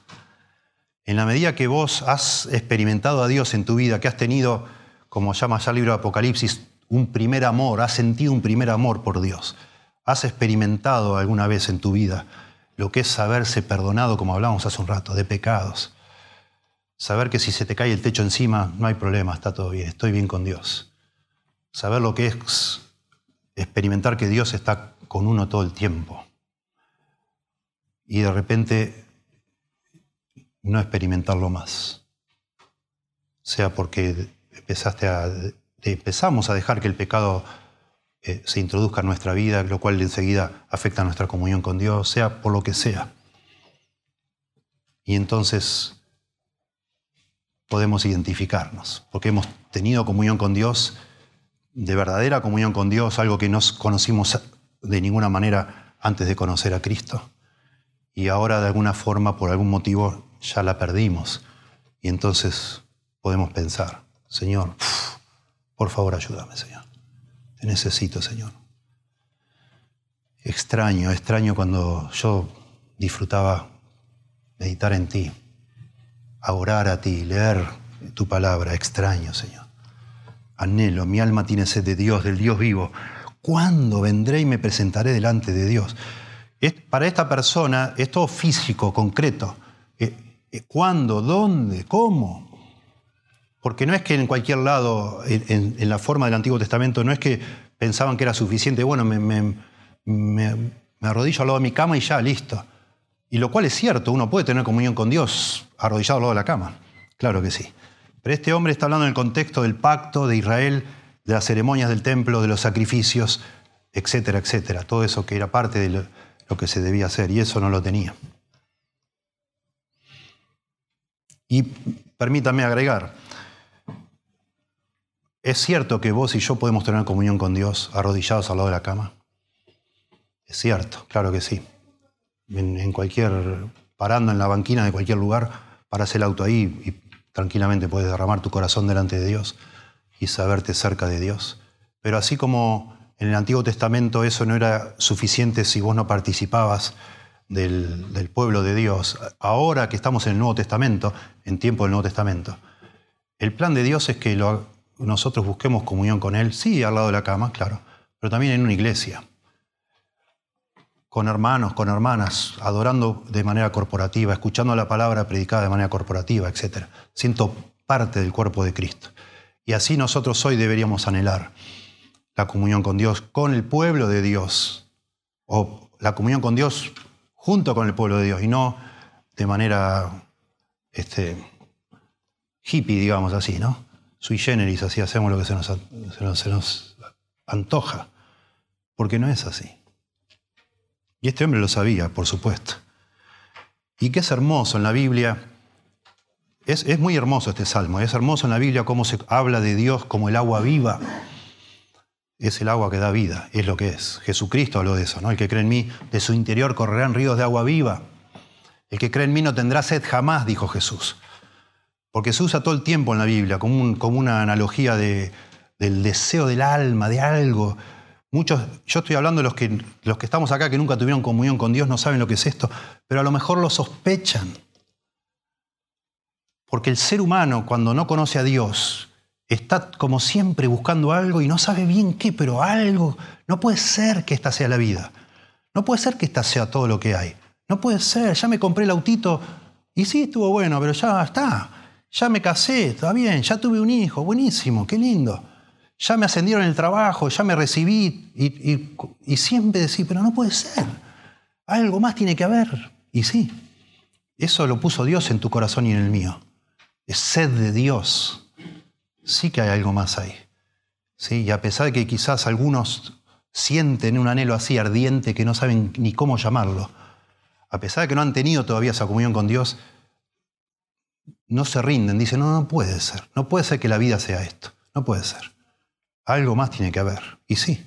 En la medida que vos has experimentado a Dios en tu vida, que has tenido, como llama ya el libro de Apocalipsis, un primer amor, has sentido un primer amor por Dios ¿Has experimentado alguna vez en tu vida lo que es saberse perdonado, como hablábamos hace un rato, de pecados? Saber que si se te cae el techo encima, no hay problema, está todo bien, estoy bien con Dios. Saber lo que es experimentar que Dios está con uno todo el tiempo. Y de repente no experimentarlo más. Sea porque empezaste a, empezamos a dejar que el pecado eh, se introduzca en nuestra vida, lo cual enseguida afecta nuestra comunión con Dios, sea por lo que sea. Y entonces podemos identificarnos, porque hemos tenido comunión con Dios, de verdadera comunión con Dios, algo que no conocimos de ninguna manera antes de conocer a Cristo. Y ahora de alguna forma, por algún motivo, ya la perdimos. Y entonces podemos pensar, Señor, por favor ayúdame, Señor. Te necesito, Señor. Extraño, extraño cuando yo disfrutaba meditar en ti, a orar a ti, leer tu palabra. Extraño, Señor. Anhelo, mi alma tiene sed de Dios, del Dios vivo. ¿Cuándo vendré y me presentaré delante de Dios? para esta persona es todo físico, concreto. Eh, ¿Cuándo? ¿Dónde? ¿Cómo? Porque no es que en cualquier lado, en, la forma del Antiguo Testamento, no es que pensaban que era suficiente, bueno, me, arrodillo al lado de mi cama y ya, listo. Y lo cual es cierto, uno puede tener comunión con Dios arrodillado al lado de la cama, claro que sí. Pero este hombre está hablando en el contexto del pacto de Israel, de las ceremonias del templo, de los sacrificios, etcétera, etcétera. Todo eso que era parte de lo que se debía hacer y eso no lo tenía. Y permítame agregar, ¿Es cierto que vos y yo podemos tener comunión con Dios arrodillados al lado de la cama? Es cierto, claro que sí. En, cualquier, parando en la banquina de cualquier lugar, paras el auto ahí y tranquilamente puedes derramar tu corazón delante de Dios y saberte cerca de Dios. Pero así como en el Antiguo Testamento eso no era suficiente si vos no participabas del, pueblo de Dios, ahora que estamos en el Nuevo Testamento, en tiempo del Nuevo Testamento, el plan de Dios es que nosotros busquemos comunión con Él, sí, al lado de la cama, claro, pero también en una iglesia, con hermanos, con hermanas, adorando de manera corporativa, escuchando la palabra predicada de manera corporativa, etc. Siento parte del cuerpo de Cristo. Y así nosotros hoy deberíamos anhelar la comunión con Dios, con el pueblo de Dios, o la comunión con Dios junto con el pueblo de Dios, y no de manera este, hippie, digamos así, ¿no? sui generis, así hacemos lo que se nos, se nos, antoja, porque no es así. Y este hombre lo sabía, por supuesto. Y que es hermoso en la Biblia, es, es, muy hermoso este salmo, es hermoso en la Biblia cómo se habla de Dios como el agua viva. Es el agua que da vida, es lo que es. Jesucristo habló de eso, ¿no? El que cree en mí, de su interior correrán ríos de agua viva. El que cree en mí no tendrá sed jamás, dijo Jesús. Porque se usa todo el tiempo en la Biblia como, una analogía de, del deseo del alma, de algo. Muchos, yo estoy hablando de los que, los que estamos acá que nunca tuvieron comunión con Dios, no saben lo que es esto, pero a lo mejor lo sospechan. Porque el ser humano, cuando no conoce a Dios, está como siempre buscando algo y no sabe bien qué, pero algo. No puede ser que esta sea la vida. No puede ser que esta sea todo lo que hay. No puede ser. Ya me compré el autito y sí, estuvo bueno, pero ya está. Ya me casé, está bien, ya tuve un hijo, buenísimo, qué lindo. Ya me ascendieron en el trabajo, ya me recibí y, siempre decís, pero no puede ser. Algo más tiene que haber. Y sí, eso lo puso Dios en tu corazón y en el mío. Es sed de Dios. Sí que hay algo más ahí. ¿Sí? Y a pesar de que quizás algunos sienten un anhelo así ardiente que no saben ni cómo llamarlo, a pesar de que no han tenido todavía esa comunión con Dios, no se rinden, dicen, no, no puede ser, no puede ser que la vida sea esto, no puede ser. Algo más tiene que haber. Y sí,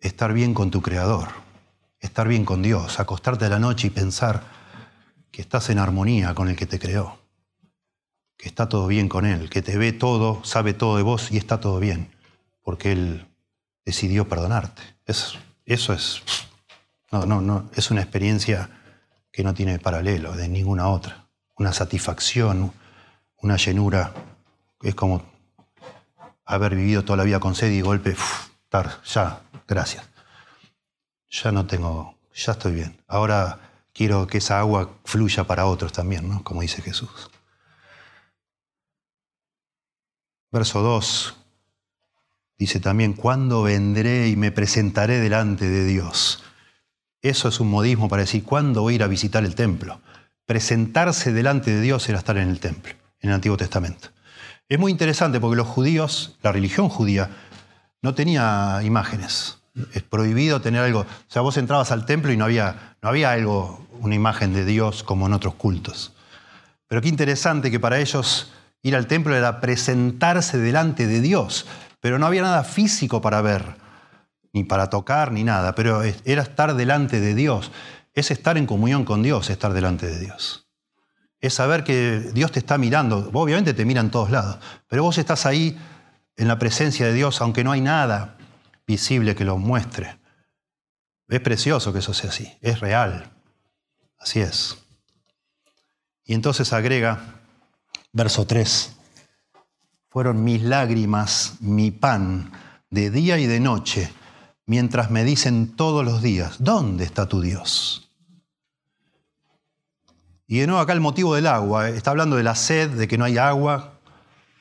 estar bien con tu Creador, estar bien con Dios, acostarte a la noche y pensar que estás en armonía con el que te creó, que está todo bien con Él, que te ve todo, sabe todo de vos y está todo bien, porque Él decidió perdonarte. Eso, eso es, no, no, no, es una experiencia que no tiene paralelo de ninguna otra una satisfacción, una llenura. Es como haber vivido toda la vida con sed y golpe, estar, ya, gracias. Ya no tengo, ya estoy bien. Ahora quiero que esa agua fluya para otros también, ¿no? Como dice Jesús. Verso 2 dice también, ¿cuándo vendré y me presentaré delante de Dios? Eso es un modismo para decir, ¿cuándo voy a ir a visitar el templo? Presentarse delante de Dios era estar en el templo, en el Antiguo Testamento. Es muy interesante porque los judíos, la religión judía, no tenía imágenes. Es prohibido tener algo. O sea, vos entrabas al templo y no había, no había algo, una imagen de Dios como en otros cultos. Pero qué interesante que para ellos ir al templo era presentarse delante de Dios, pero no había nada físico para ver, ni para tocar, ni nada, pero era estar delante de Dios. Es estar en comunión con Dios, estar delante de Dios. Es saber que Dios te está mirando. Obviamente te mira en todos lados, pero vos estás ahí en la presencia de Dios, aunque no hay nada visible que lo muestre. Es precioso que eso sea así, es real. Así es. Y entonces agrega, verso 3, fueron mis lágrimas, mi pan, de día y de noche, mientras me dicen todos los días, ¿dónde está tu Dios? Y de nuevo acá el motivo del agua, está hablando de la sed, de que no hay agua,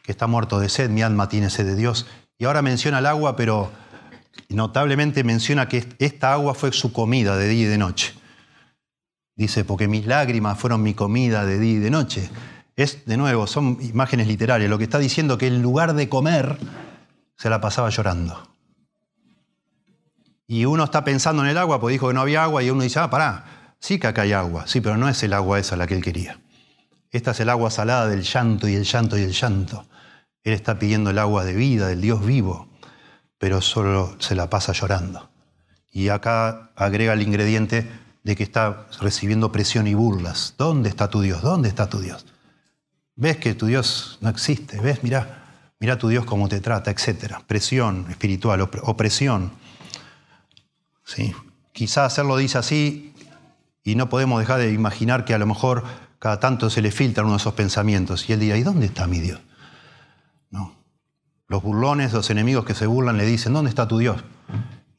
que está muerto de sed, mi alma tiene sed de Dios. Y ahora menciona el agua, pero notablemente menciona que esta agua fue su comida de día y de noche. Dice, porque mis lágrimas fueron mi comida de día y de noche. Es, de nuevo, son imágenes literarias. Lo que está diciendo que en lugar de comer, se la pasaba llorando. Y uno está pensando en el agua, pues dijo que no había agua, y uno dice, ah, pará, sí que acá hay agua. Sí, pero no es el agua esa la que él quería. Esta es el agua salada del llanto y el llanto y el llanto. Él está pidiendo el agua de vida, del Dios vivo, pero solo se la pasa llorando. Y acá agrega el ingrediente de que está recibiendo presión y burlas. ¿Dónde está tu Dios? ¿Dónde está tu Dios? ¿Ves que tu Dios no existe? ¿Ves? Mira, mira tu Dios cómo te trata, etcétera. Presión espiritual, opresión. ¿Sí? Quizá hacerlo dice así y no podemos dejar de imaginar que a lo mejor cada tanto se le filtran uno de esos pensamientos y él dirá, ¿y dónde está mi Dios? No. Los burlones, los enemigos que se burlan le dicen, ¿dónde está tu Dios?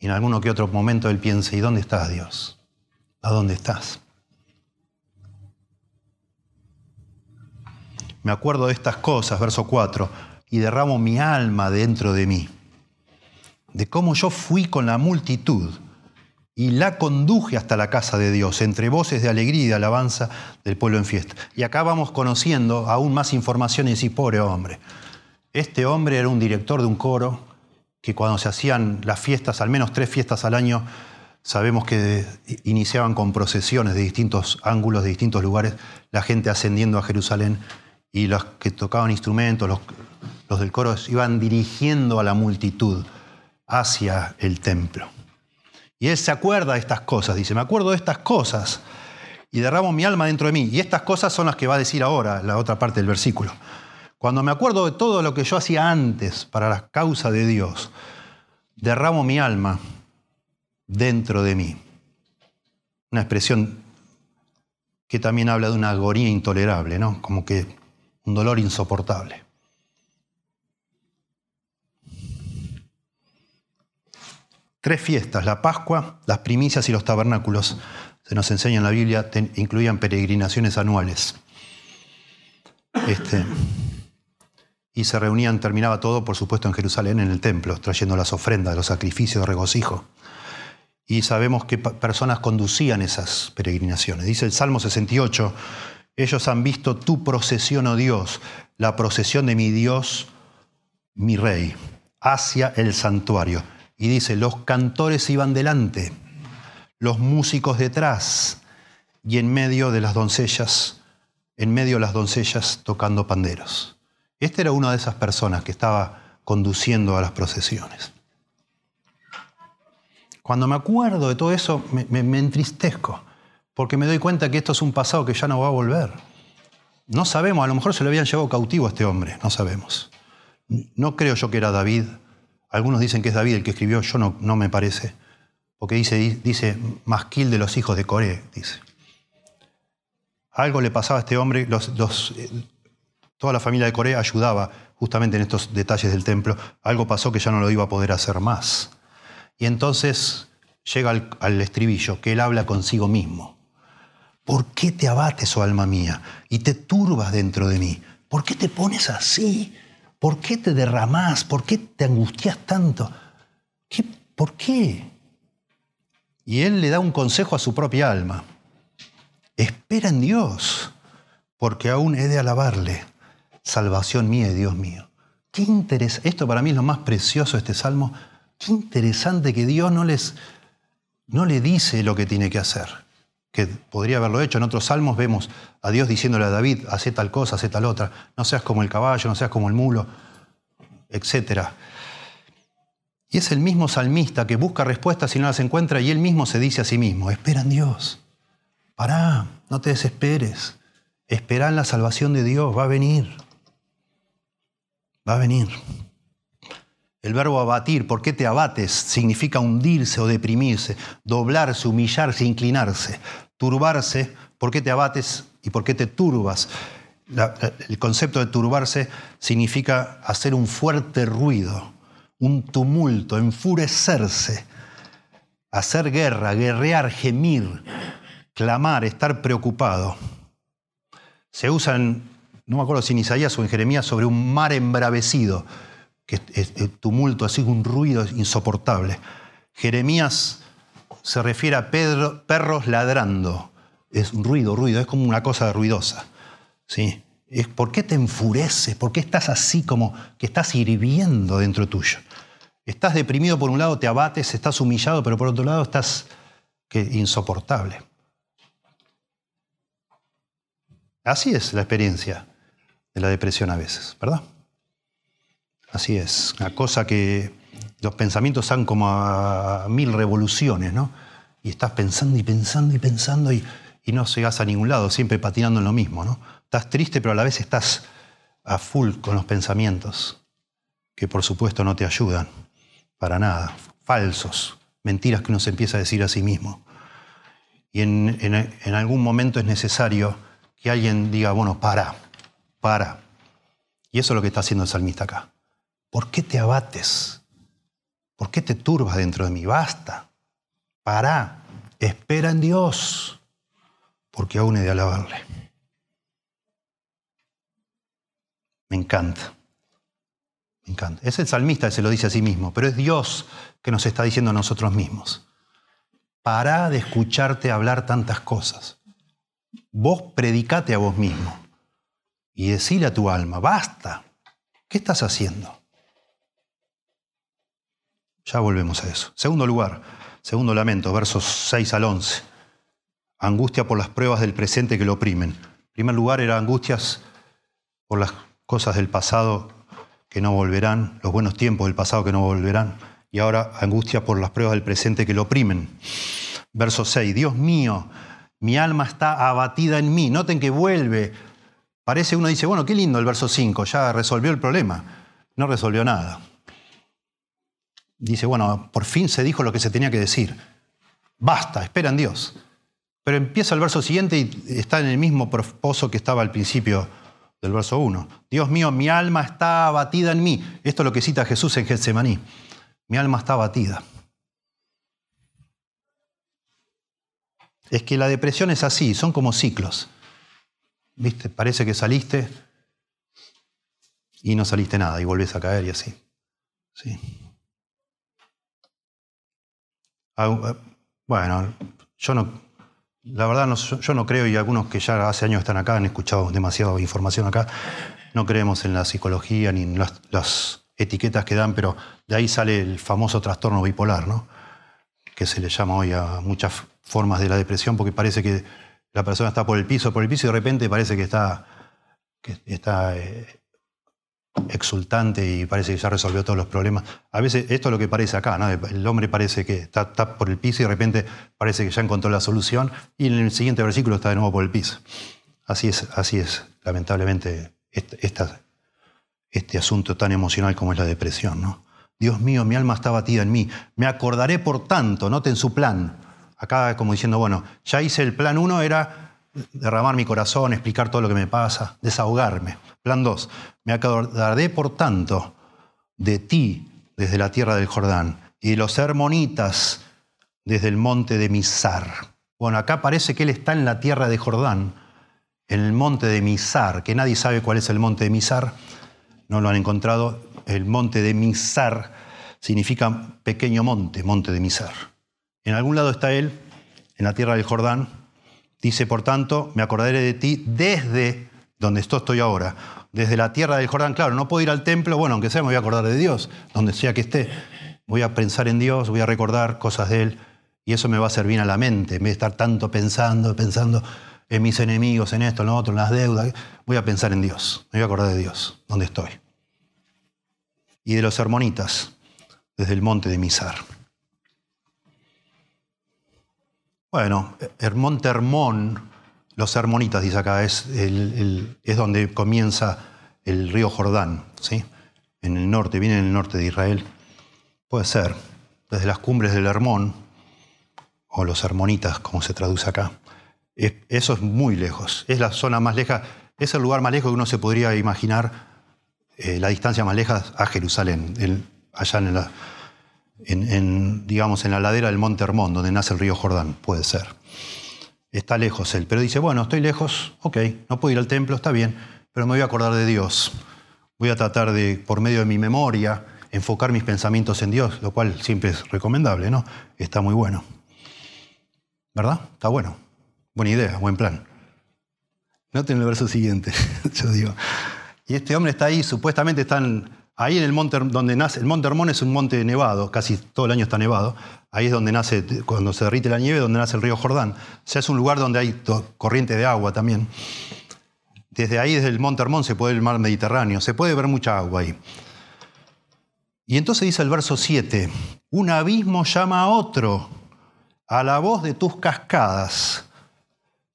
Y en alguno que otro momento él piensa, ¿y dónde estás Dios? ¿A dónde estás? Me acuerdo de estas cosas, verso 4, y derramo mi alma dentro de mí, de cómo yo fui con la multitud y la conduje hasta la casa de Dios, entre voces de alegría y de alabanza del pueblo en fiesta. Y acá vamos conociendo aún más información y pobre hombre, este hombre era un director de un coro que cuando se hacían las fiestas, al menos tres fiestas al año, sabemos que iniciaban con procesiones de distintos ángulos, de distintos lugares, la gente ascendiendo a Jerusalén y los que tocaban instrumentos, los, los del coro, iban dirigiendo a la multitud hacia el templo. Y él se acuerda de estas cosas, dice, me acuerdo de estas cosas y derramo mi alma dentro de mí. Y estas cosas son las que va a decir ahora la otra parte del versículo. Cuando me acuerdo de todo lo que yo hacía antes para la causa de Dios, derramo mi alma dentro de mí. Una expresión que también habla de una agonía intolerable, ¿no? Como que un dolor insoportable. Tres fiestas, la Pascua, las primicias y los tabernáculos, se nos enseña en la Biblia, incluían peregrinaciones anuales. Este, y se reunían, terminaba todo, por supuesto, en Jerusalén, en el templo, trayendo las ofrendas, los sacrificios regocijo. Y sabemos que personas conducían esas peregrinaciones. Dice el Salmo 68, ellos han visto tu procesión, oh Dios, la procesión de mi Dios, mi Rey, hacia el santuario. Y dice, los cantores iban delante, los músicos detrás, y en medio de las doncellas, en medio de las doncellas tocando panderos. Este era una de esas personas que estaba conduciendo a las procesiones. Cuando me acuerdo de todo eso, me, entristezco, porque me doy cuenta que esto es un pasado que ya no va a volver. No sabemos, a lo mejor se lo habían llevado cautivo a este hombre, no sabemos. No creo yo que era David. Algunos dicen que es David el que escribió, yo no, no me parece. Porque dice, dice, masquil de los hijos de Coré, dice. Algo le pasaba a este hombre, Toda la familia de Corea ayudaba justamente en estos detalles del templo. Algo pasó que ya no lo iba a poder hacer más. Y entonces llega al, estribillo, que él habla consigo mismo. ¿Por qué te abates, oh alma mía, y te turbas dentro de mí? ¿Por qué te pones así? ¿Por qué te derramás? ¿Por qué te angustias tanto? ¿Qué, ¿Por qué? Y él le da un consejo a su propia alma. Espera en Dios, porque aún he de alabarle. Salvación mía y Dios mío. Qué interesante. Esto para mí es lo más precioso de este salmo. Qué interesante que Dios no les no le dice lo que tiene que hacer, que podría haberlo hecho. En otros salmos vemos a Dios diciéndole a David, hace tal cosa, hace tal otra, no seas como el caballo, no seas como el mulo, etc. Y es el mismo salmista que busca respuestas y no las encuentra y él mismo se dice a sí mismo, espera en Dios, pará, no te desesperes, espera en la salvación de Dios, va a venir, va a venir. El verbo abatir, ¿por qué te abates? Significa hundirse o deprimirse, doblarse, humillarse, inclinarse. Turbarse, ¿por qué te abates y por qué te turbas? el concepto de turbarse significa hacer un fuerte ruido, un tumulto, enfurecerse, hacer guerra, guerrear, gemir, clamar, estar preocupado. Se usan, no me acuerdo si en Isaías o en Jeremías, sobre un mar embravecido que es, tumulto, así un ruido insoportable. Jeremías se refiere a perros ladrando. Es un ruido, ruido, es como una cosa ruidosa. ¿sí? Es, ¿Por qué te enfureces? ¿Por qué estás así como que estás hirviendo dentro tuyo? Estás deprimido por un lado, te abates, estás humillado, pero por otro lado estás que, insoportable. Así es la experiencia de la depresión a veces, ¿verdad? Así es, una cosa que los pensamientos están como a mil revoluciones, ¿no? Y estás pensando y pensando y pensando y, no llegas a ningún lado, siempre patinando en lo mismo, ¿no? Estás triste, pero a la vez estás a full con los pensamientos, que por supuesto no te ayudan para nada, falsos, mentiras que uno se empieza a decir a sí mismo. Y en, en algún momento es necesario que alguien diga, bueno, para, para. Y eso es lo que está haciendo el salmista acá. ¿Por qué te abates? ¿Por qué te turbas dentro de mí? Basta. Para. Espera en Dios, porque aún he de alabarle. Me encanta. Me encanta. Es el salmista que se lo dice a sí mismo, pero es Dios que nos está diciendo a nosotros mismos. Para de escucharte hablar tantas cosas. Vos predicate a vos mismo y decile a tu alma, basta. ¿Qué estás haciendo? Ya volvemos a eso. Segundo lugar, segundo lamento, versos 6 al 11. Angustia por las pruebas del presente que lo oprimen. En primer lugar era angustias por las cosas del pasado que no volverán, los buenos tiempos del pasado que no volverán. Y ahora angustia por las pruebas del presente que lo oprimen. Verso 6. Dios mío, mi alma está abatida en mí. Noten que vuelve. Parece uno dice, bueno, qué lindo el verso 5, ya resolvió el problema. No resolvió nada dice, bueno, por fin se dijo lo que se tenía que decir. Basta, espera en Dios. Pero empieza el verso siguiente y está en el mismo pozo que estaba al principio del verso 1. Dios mío, mi alma está abatida en mí. Esto es lo que cita Jesús en Getsemaní. Mi alma está abatida. Es que la depresión es así, son como ciclos. ¿Viste? Parece que saliste y no saliste nada y volvés a caer y así. Sí. Ah, bueno, yo no, la verdad yo no creo, y algunos que ya hace años están acá han escuchado demasiada información acá, no creemos en la psicología ni en las, etiquetas que dan, pero de ahí sale el famoso trastorno bipolar, ¿no? que se le llama hoy a muchas formas de la depresión, porque parece que la persona está por el piso, por el piso y de repente parece que está, que está eh, exultante y parece que ya resolvió todos los problemas. A veces esto es lo que parece acá, ¿no? El hombre parece que está, por el piso y de repente parece que ya encontró la solución y en el siguiente versículo está de nuevo por el piso. Así es, así es lamentablemente, este, este asunto tan emocional como es la depresión. Dios mío, mi alma está batida en mí. Me acordaré, por tanto, noten su plan. Acá como diciendo, bueno, ya hice el plan uno, era derramar mi corazón, explicar todo lo que me pasa, desahogarme. Plan 2. Me acordaré, por tanto, de ti desde la tierra del Jordán y de los hermonitas desde el monte de Misar. Bueno, acá parece que él está en la tierra de Jordán, en el monte de Misar, que nadie sabe cuál es el monte de Misar. no lo han encontrado, el monte de Misar significa pequeño monte, monte de Misar. En algún lado está él, en la tierra del Jordán. Dice, por tanto, me acordaré de ti desde donde estoy ahora, desde la tierra del Jordán. Claro, no puedo ir al templo, bueno, aunque sea me voy a acordar de Dios, donde sea que esté. Voy a pensar en Dios, voy a recordar cosas de Él, y eso me va a servir a la mente, en vez de estar tanto pensando, pensando en mis enemigos, en esto, en lo otro, en las deudas. Voy a pensar en Dios, me voy a acordar de Dios, donde estoy. Y de los hermonitas, desde el monte de Misar. Bueno, el Hermón, los hermonitas, dice acá, es, es donde comienza el río Jordán, ¿sí? en el norte, viene en el norte de Israel. Puede ser, desde las cumbres del Hermón, o los hermonitas, como se traduce acá. Eso es muy lejos, es la zona más leja, es el lugar más lejos que uno se podría imaginar, eh, la distancia más lejos a Jerusalén, allá en la, en, digamos, en la ladera del Monte Hermón, donde nace el río Jordán, puede ser. Está lejos él, pero dice, bueno, estoy lejos, ok, no puedo ir al templo, está bien, pero me voy a acordar de Dios. Voy a tratar de, por medio de mi memoria, enfocar mis pensamientos en Dios, lo cual siempre es recomendable, ¿no? Está muy bueno. ¿Verdad? Está bueno. Buena idea, buen plan. Noten el verso siguiente, yo digo. Y este hombre está ahí, supuestamente están Ahí en el monte donde nace, el monte Hermón es un monte nevado, casi todo el año está nevado. Ahí es donde nace, cuando se derrite la nieve, donde nace el río Jordán. O sea, es un lugar donde hay corriente de agua también. Desde ahí, desde el monte Hermón, se puede ver el mar Mediterráneo, se puede ver mucha agua ahí. Y entonces dice el verso 7, un abismo llama a otro, a la voz de tus cascadas.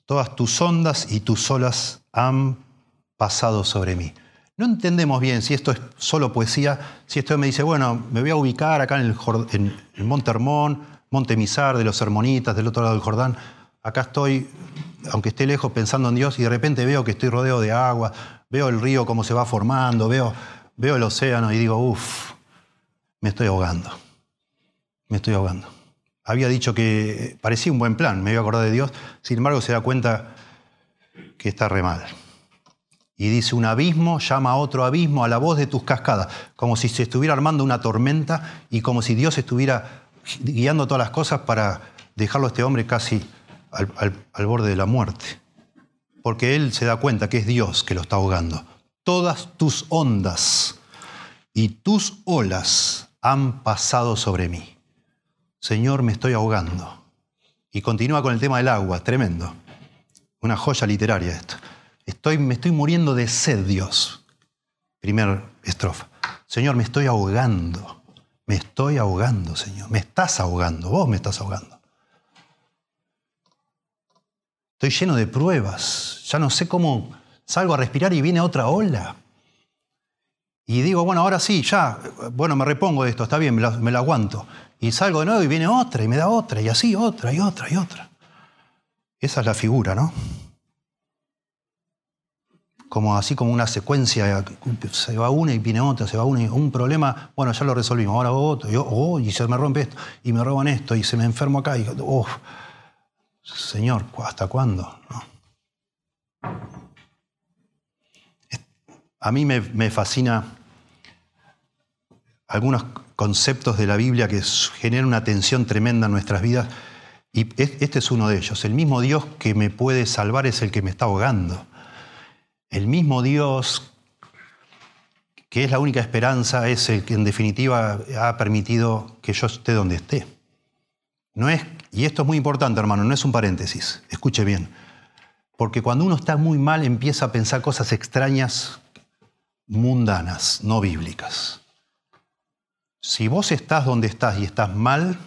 Todas tus ondas y tus olas han pasado sobre mí. No entendemos bien si esto es solo poesía, si esto me dice, bueno, me voy a ubicar acá en el, Monte Hermón, Monte Misar, de los Hermonitas, del otro lado del Jordán. Acá estoy, aunque esté lejos, pensando en Dios y de repente veo que estoy rodeado de agua, veo el río cómo se va formando, veo, veo el océano y digo, uff, me estoy ahogando. Me estoy ahogando. Había dicho que parecía un buen plan, me iba a acordar de Dios, sin embargo se da cuenta que está re mal. Y dice, un abismo llama a otro abismo a la voz de tus cascadas, como si se estuviera armando una tormenta y como si Dios estuviera guiando todas las cosas para dejarlo a este hombre casi al, borde de la muerte. Porque él se da cuenta que es Dios que lo está ahogando. Todas tus ondas y tus olas han pasado sobre mí. Señor, me estoy ahogando. Y continúa con el tema del agua, tremendo. Una joya literaria esto. Estoy, me estoy muriendo de sed, Dios. Primer estrofa. Señor, me estoy ahogando. Me estoy ahogando, Señor. Me estás ahogando. Vos me estás ahogando. Estoy lleno de pruebas. Ya no sé cómo salgo a respirar y viene otra ola. Y digo, bueno, ahora sí, ya, bueno, me repongo de esto, está bien, me me la aguanto. Y salgo de nuevo y viene otra y me da otra, y así otra y otra y otra. Esa es la figura, ¿no? Como así como una secuencia, se va una y viene otra, se va una y un problema, bueno, ya lo resolvimos, ahora otro, y, oh, y se me rompe esto, y me roban esto, y se me enfermo acá, y oh, Señor, ¿hasta cuándo? A mí me, me fascina algunos conceptos de la Biblia que generan una tensión tremenda en nuestras vidas, y este es uno de ellos. El mismo Dios que me puede salvar es el que me está ahogando. El mismo Dios, que es la única esperanza, es el que en definitiva ha permitido que yo esté donde esté. No es, y esto es muy importante, hermano, no es un paréntesis, escuche bien. Porque cuando uno está muy mal empieza a pensar cosas extrañas, mundanas, no bíblicas. Si vos estás donde estás y estás mal,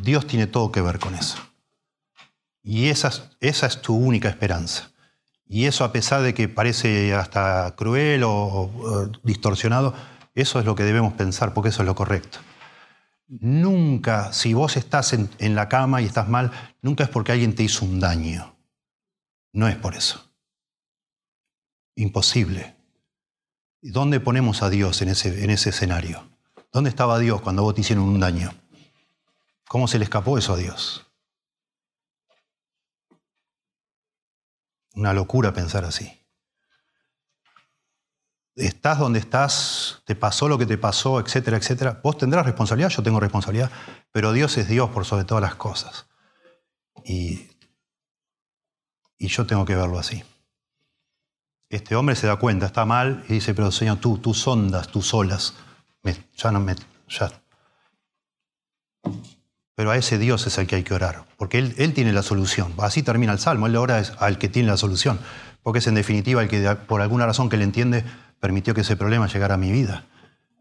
Dios tiene todo que ver con eso. Y esa, esa es tu única esperanza. Y eso a pesar de que parece hasta cruel o, distorsionado, eso es lo que debemos pensar, porque eso es lo correcto. Nunca, si vos estás en, la cama y estás mal, nunca es porque alguien te hizo un daño. No es por eso. Imposible. ¿Dónde ponemos a Dios en ese, en ese escenario? ¿Dónde estaba Dios cuando vos te hicieron un daño? ¿Cómo se le escapó eso a Dios? Una locura pensar así. estás donde estás, te pasó lo que te pasó, etcétera, etcétera. Vos tendrás responsabilidad, yo tengo responsabilidad, pero Dios es Dios por sobre todas las cosas. Y, y yo tengo que verlo así. Este hombre se da cuenta, está mal, y dice, pero Señor, tú, tú sondas, tú solas, ya no me... Ya. Pero a ese Dios es el que hay que orar, porque él, él tiene la solución. Así termina el Salmo, Él ora al que tiene la solución, porque es en definitiva el que por alguna razón que le entiende permitió que ese problema llegara a mi vida.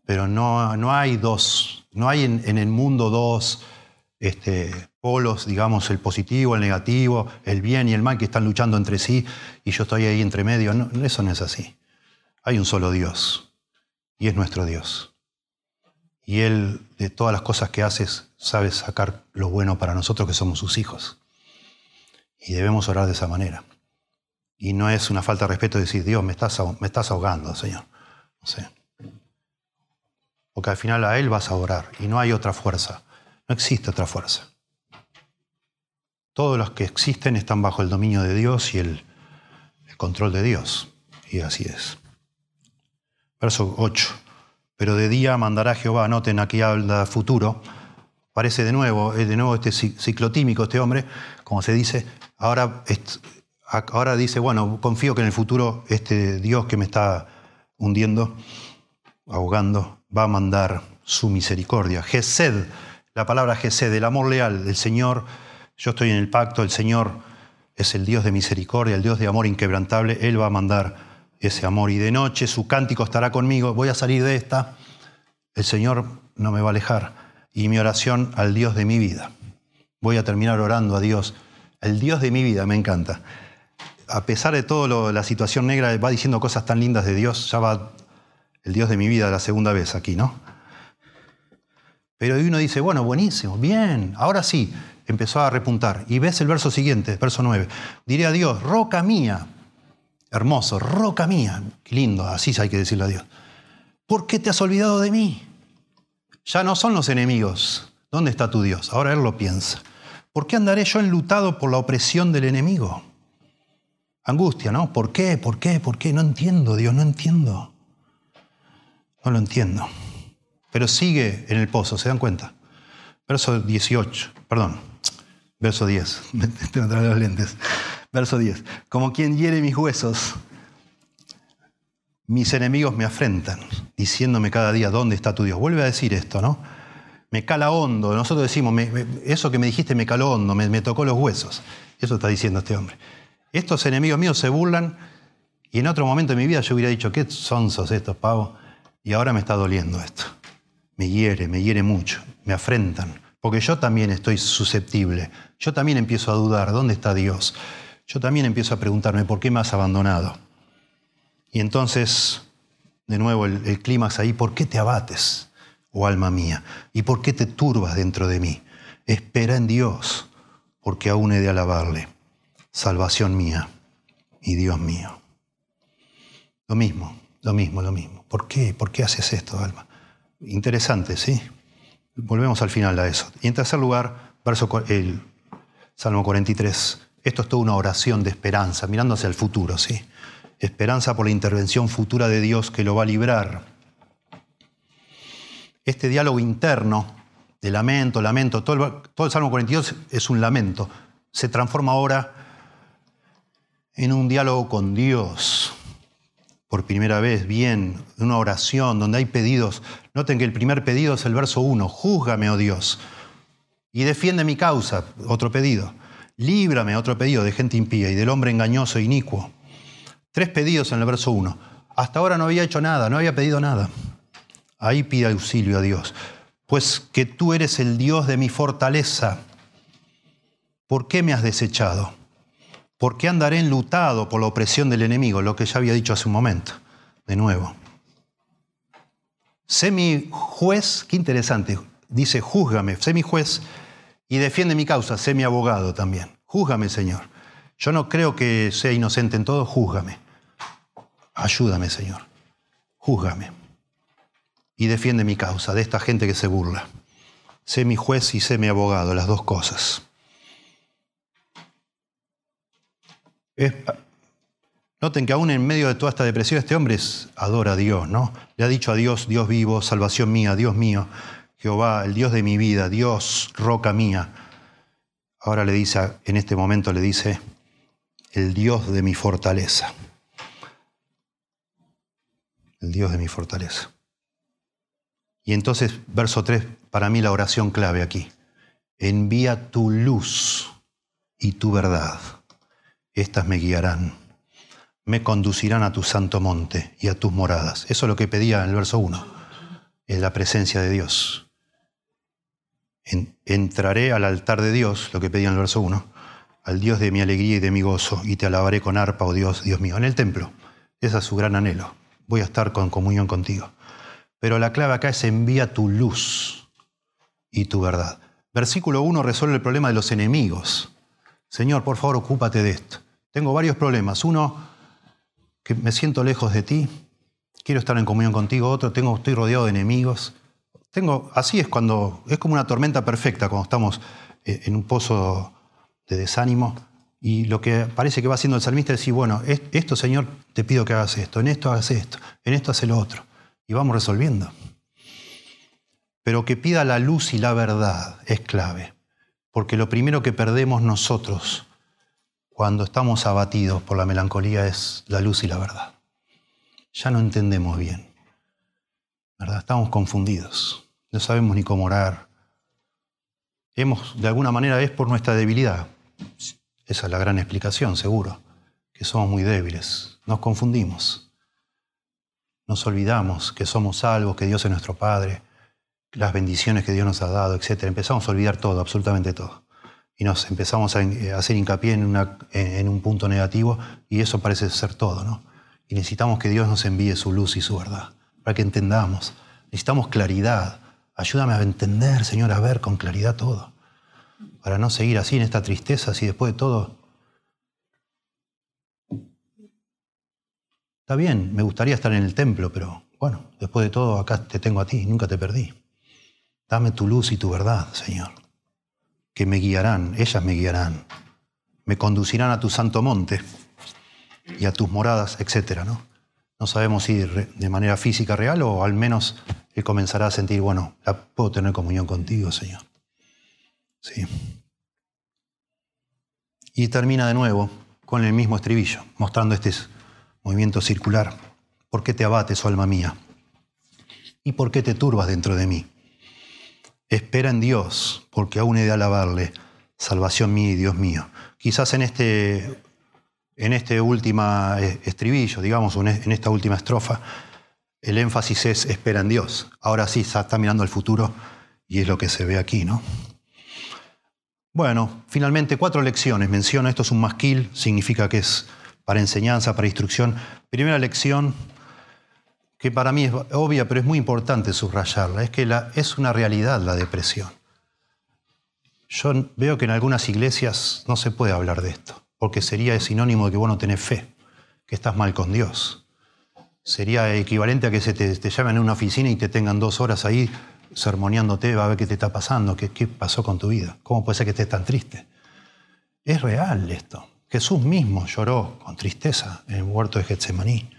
Pero no, no hay dos, no hay en, el mundo dos este, polos, digamos, el positivo, el negativo, el bien y el mal que están luchando entre sí y yo estoy ahí entre medio. No, eso no es así. Hay un solo Dios y es nuestro Dios. Y Él, de todas las cosas que haces, sabe sacar lo bueno para nosotros que somos sus hijos. Y debemos orar de esa manera. Y no es una falta de respeto decir, Dios, me estás, me estás ahogando, Señor. No sé. Porque al final a Él vas a orar y no hay otra fuerza. No existe otra fuerza. Todos los que existen están bajo el dominio de Dios y el, el control de Dios. Y así es. Verso 8. Pero de día mandará Jehová, noten aquí habla futuro, parece de nuevo, de nuevo este ciclotímico, este hombre, como se dice, ahora ahora dice, bueno, confío que en el futuro este Dios que me está hundiendo, ahogando, va a mandar su misericordia. Gesed, la palabra Gesed, el amor leal del Señor, yo estoy en el pacto, el Señor es el Dios de misericordia, el Dios de amor inquebrantable, Él va a mandar ese amor y de noche su cántico estará conmigo, voy a salir de esta, el Señor no me va a alejar y mi oración al Dios de mi vida. Voy a terminar orando a Dios, el Dios de mi vida, me encanta a pesar de todo la situación negra, va diciendo cosas tan lindas de Dios, ya va el Dios de mi vida la segunda vez aquí, ¿no? Pero uno dice, bueno, buenísimo, bien, ahora sí, empezó a repuntar. Y ves el verso siguiente, verso 9. Diré a Dios, roca mía, hermoso, roca mía, qué lindo, así hay que decirle a Dios. ¿Por qué te has olvidado de mí? Ya no son los enemigos. ¿Dónde está tu Dios? Ahora Él lo piensa. ¿Por qué andaré yo enlutado por la opresión del enemigo? Angustia, ¿no? ¿Por qué? ¿Por qué? ¿Por qué? No entiendo, Dios, no entiendo. No lo entiendo. Pero sigue en el pozo, ¿se dan cuenta? Verso 18, perdón, verso 10. Tengo que los lentes. Verso 10. Como quien hiere mis huesos, mis enemigos me afrentan, diciéndome cada día, ¿dónde está tu Dios? Vuelve a decir esto, ¿no? Me cala hondo. Nosotros decimos, eso que me dijiste me caló hondo, me, me tocó los huesos. Eso está diciendo este hombre. Estos enemigos míos se burlan y en otro momento de mi vida yo hubiera dicho, ¿qué sonsos estos pavos? Y ahora me está doliendo esto. Me hiere, me hiere mucho, me afrentan, porque yo también estoy susceptible. Yo también empiezo a dudar, ¿dónde está Dios? Yo también empiezo a preguntarme, ¿por qué me has abandonado? Y entonces, de nuevo, el, el clímax ahí, ¿por qué te abates, oh alma mía? ¿Y por qué te turbas dentro de mí? Espera en Dios, porque aún he de alabarle salvación mía y Dios mío. Lo mismo, lo mismo, lo mismo. ¿Por qué? ¿Por qué haces esto, Alma? Interesante, ¿sí? Volvemos al final a eso. Y en tercer lugar, verso, el Salmo 43. Esto es toda una oración de esperanza, mirando hacia el futuro, ¿sí? Esperanza por la intervención futura de Dios que lo va a librar. Este diálogo interno de lamento, lamento, todo el, Salmo 42 es un lamento, se transforma ahora en un diálogo con Dios, por primera vez, bien, una oración donde hay pedidos. Noten que el primer pedido es el verso 1, júzgame, oh Dios, y defiende mi causa, otro pedido. Líbrame, otro pedido de gente impía y del hombre engañoso e inicuo. Tres pedidos en el verso 1. Hasta ahora no había hecho nada, no había pedido nada. Ahí pide auxilio a Dios. Pues que tú eres el Dios de mi fortaleza. ¿Por qué me has desechado? ¿Por qué andaré enlutado por la opresión del enemigo? Lo que ya había dicho hace un momento. De nuevo. Sé mi juez, qué interesante, dice, júzgame, sé mi juez y defiende mi causa, sé mi abogado también. Júzgame, Señor. Yo no creo que sea inocente en todo, júzgame. Ayúdame, Señor. Júzgame. Y defiende mi causa de esta gente que se burla. Sé mi juez y sé mi abogado, las dos cosas. Noten que aún en medio de toda esta depresión este hombre adora a Dios, ¿no? Le ha dicho a Dios, Dios vivo, salvación mía, Dios mío, Jehová, el Dios de mi vida, Dios, roca mía. Ahora le dice, en este momento le dice, el Dios de mi fortaleza. El Dios de mi fortaleza. Y entonces, verso 3, para mí la oración clave aquí. Envía tu luz y tu verdad. Estas me guiarán. Me conducirán a tu santo monte y a tus moradas. Eso es lo que pedía en el verso 1. Es la presencia de Dios. Entraré al altar de Dios, lo que pedía en el verso 1, al Dios de mi alegría y de mi gozo, y te alabaré con arpa, oh Dios, Dios mío, en el templo. Ese es su gran anhelo. Voy a estar con comunión contigo. Pero la clave acá es envía tu luz y tu verdad. Versículo 1 resuelve el problema de los enemigos. Señor, por favor, ocúpate de esto. Tengo varios problemas. Uno, que me siento lejos de ti, quiero estar en comunión contigo. Otro, tengo, estoy rodeado de enemigos. Así es cuando, es como una tormenta perfecta cuando estamos eh, en un pozo de desánimo. Y lo que parece que va haciendo el salmista es decir, bueno, esto Señor, te pido que hagas esto, en esto hagas esto, en esto hace lo otro y vamos resolviendo. Pero que pida la luz y la verdad es clave, porque lo primero que perdemos nosotros cuando estamos abatidos por la melancolía es la luz y la verdad. Ya no entendemos bien, ¿verdad? Estamos confundidos, no sabemos ni cómo orar. Hemos, de alguna manera, es por nuestra debilidad. Esa es la gran explicación, seguro, que somos muy débiles, nos confundimos. Nos olvidamos que somos salvos, que Dios es nuestro Padre, las bendiciones que Dios nos ha dado, etc. Empezamos a olvidar todo, absolutamente todo. Y nos empezamos a hacer hincapié en, en un punto negativo y eso parece ser todo, ¿no? Y necesitamos que Dios nos envíe su luz y su verdad, para que entendamos. Necesitamos claridad. Ayúdame a entender, Señor, a ver con claridad todo. Para no seguir así en esta tristeza, si después de todo Está bien, me gustaría estar en el templo, pero bueno, después de todo acá te tengo a ti, nunca te perdí. Dame tu luz y tu verdad, Señor, que me guiarán, ellas me guiarán, me conducirán a tu santo monte y a tus moradas, etc. ¿no? no sabemos si de manera física real o al menos él comenzará a sentir, bueno, puedo tener comunión contigo, Señor. Sí. Y termina de nuevo con el mismo estribillo, mostrando este movimiento circular. ¿Por qué te abates, oh alma mía? ¿Y por qué te turbas dentro de mí? Espera en Dios, porque aún he de alabarle, salvación mía y Dios mío. Quizás en este, en este último eh, estribillo, digamos, en esta última estrofa, el énfasis es espera en Dios. Ahora sí está mirando al futuro y es lo que se ve aquí, ¿no? Bueno, finalmente cuatro lecciones. Menciono, esto es un masquil, significa que es para enseñanza, para instrucción. Primera lección, que para mí es obvia, pero es muy importante subrayarla, es que la, es una realidad la depresión. Yo veo que en algunas iglesias no se puede hablar de esto, porque sería sinónimo de que vos no tenés fe, que estás mal con Dios. Sería equivalente a que se te, llamen a una oficina y te tengan dos horas ahí sermoneándote, va a ver qué te está pasando, qué, qué pasó con tu vida, cómo puede ser que estés tan triste. Es real esto. Jesús mismo lloró con tristeza en el huerto de Getsemaní.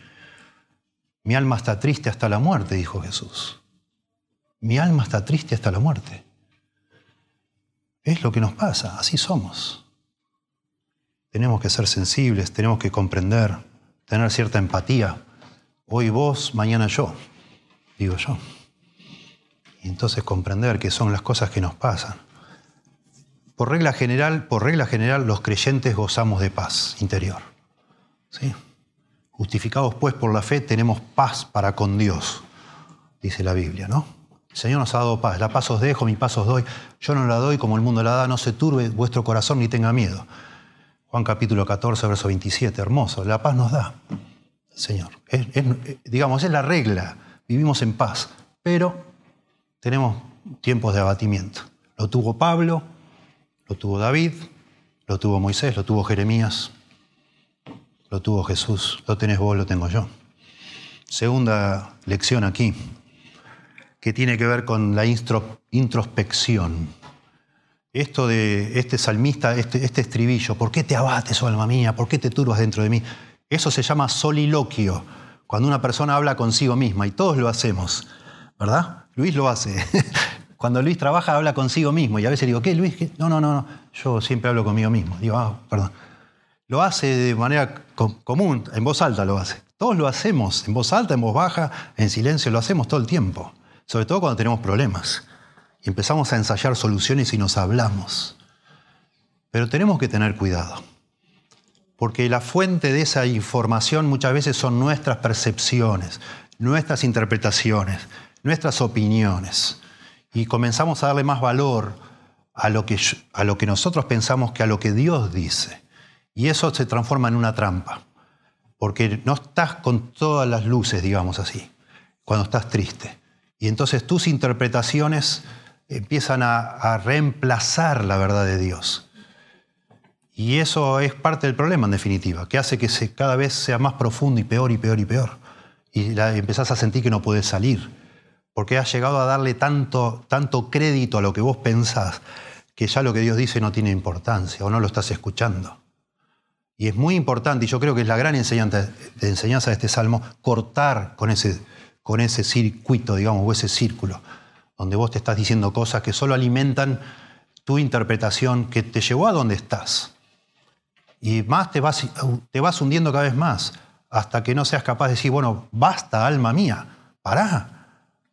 Mi alma está triste hasta la muerte, dijo Jesús. Mi alma está triste hasta la muerte. Es lo que nos pasa, así somos. Tenemos que ser sensibles, tenemos que comprender, tener cierta empatía. Hoy vos, mañana yo, digo yo. Y entonces comprender que son las cosas que nos pasan. Por regla general, por regla general, los creyentes gozamos de paz interior. ¿Sí? Justificados pues por la fe, tenemos paz para con Dios, dice la Biblia, ¿no? El Señor nos ha dado paz. La paz os dejo, mi paz os doy. Yo no la doy como el mundo la da, no se turbe vuestro corazón ni tenga miedo. Juan capítulo 14, verso 27, hermoso. La paz nos da Señor. digamos, es la regla. Vivimos en paz, pero tenemos tiempos de abatimiento. Lo tuvo Pablo, lo tuvo David, lo tuvo Moisés, lo tuvo Jeremías, lo tuvo Jesús, lo tenés vos, lo tengo yo. Segunda lección aquí, que tiene que ver con la introspección. Esto de este salmista, este, este estribillo, ¿por qué te abates, oh alma mía? ¿Por qué te turbas dentro de mí? Eso se llama soliloquio, cuando una persona habla consigo misma, y todos lo hacemos, ¿verdad? Luis lo hace. Cuando Luis trabaja, habla consigo mismo, y a veces digo, ¿qué, Luis? No, no, no, no, yo siempre hablo conmigo mismo. Digo, ah, perdón. Lo hace de manera común, en voz alta lo hace. Todos lo hacemos, en voz alta, en voz baja, en silencio, lo hacemos todo el tiempo. Sobre todo cuando tenemos problemas. Y empezamos a ensayar soluciones y nos hablamos. Pero tenemos que tener cuidado. Porque la fuente de esa información muchas veces son nuestras percepciones, nuestras interpretaciones, nuestras opiniones. Y comenzamos a darle más valor a lo que, a lo que nosotros pensamos que a lo que Dios dice. Y eso se transforma en una trampa porque no estás con todas las luces, digamos así, cuando estás triste. Y entonces tus interpretaciones empiezan a, reemplazar la verdad de Dios. Y eso es parte del problema, en definitiva, que hace que cada vez sea más profundo y peor y peor y peor. Y la, empezás a sentir que no puedes salir, porque has llegado a darle tanto, tanto crédito a lo que vos pensás, que ya lo que Dios dice no tiene importancia o no lo estás escuchando. Y es muy importante, y yo creo que es la gran enseñanza enseñanza de este salmo, cortar con ese, con ese circuito, digamos, o ese círculo, donde vos te estás diciendo cosas que solo alimentan tu interpretación que te llevó a donde estás. Y más te vas, te vas hundiendo cada vez más, hasta que no seas capaz de decir, bueno, basta, alma mía, pará.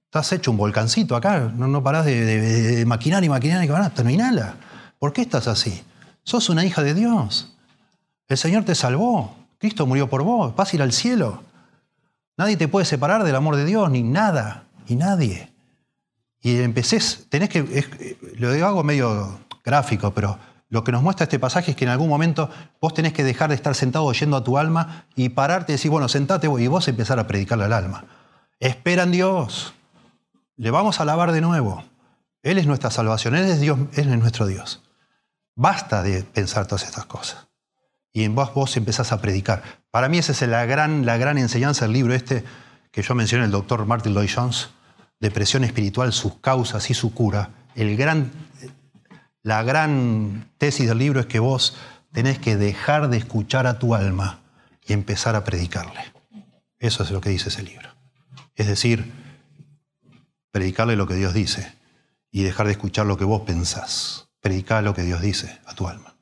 Estás hecho un volcancito acá, no, no parás de, maquinar y maquinar y maquinar, terminala. ¿Por qué estás así? Sos una hija de Dios. El Señor te salvó. Cristo murió por vos. Vas a ir al cielo. Nadie te puede separar del amor de Dios, ni nada, ni nadie. Y empecé, tenés que, lo hago medio gráfico, pero lo que nos muestra este pasaje es que en algún momento vos tenés que dejar de estar sentado oyendo a tu alma y pararte y decir, bueno, sentate y vos empezar a predicarle al alma. Espera en Dios. Le vamos a alabar de nuevo. Él es nuestra salvación, Él es Dios, Él es nuestro Dios. Basta de pensar todas estas cosas y en vos vos empezás a predicar. Para mí esa es la gran, la gran enseñanza del libro este que yo mencioné, el doctor Martin Lloyd Jones, Depresión espiritual, sus causas y su cura. El gran, la gran tesis del libro es que vos tenés que dejar de escuchar a tu alma y empezar a predicarle. Eso es lo que dice ese libro. Es decir, predicarle lo que Dios dice y dejar de escuchar lo que vos pensás. Predicar lo que Dios dice a tu alma.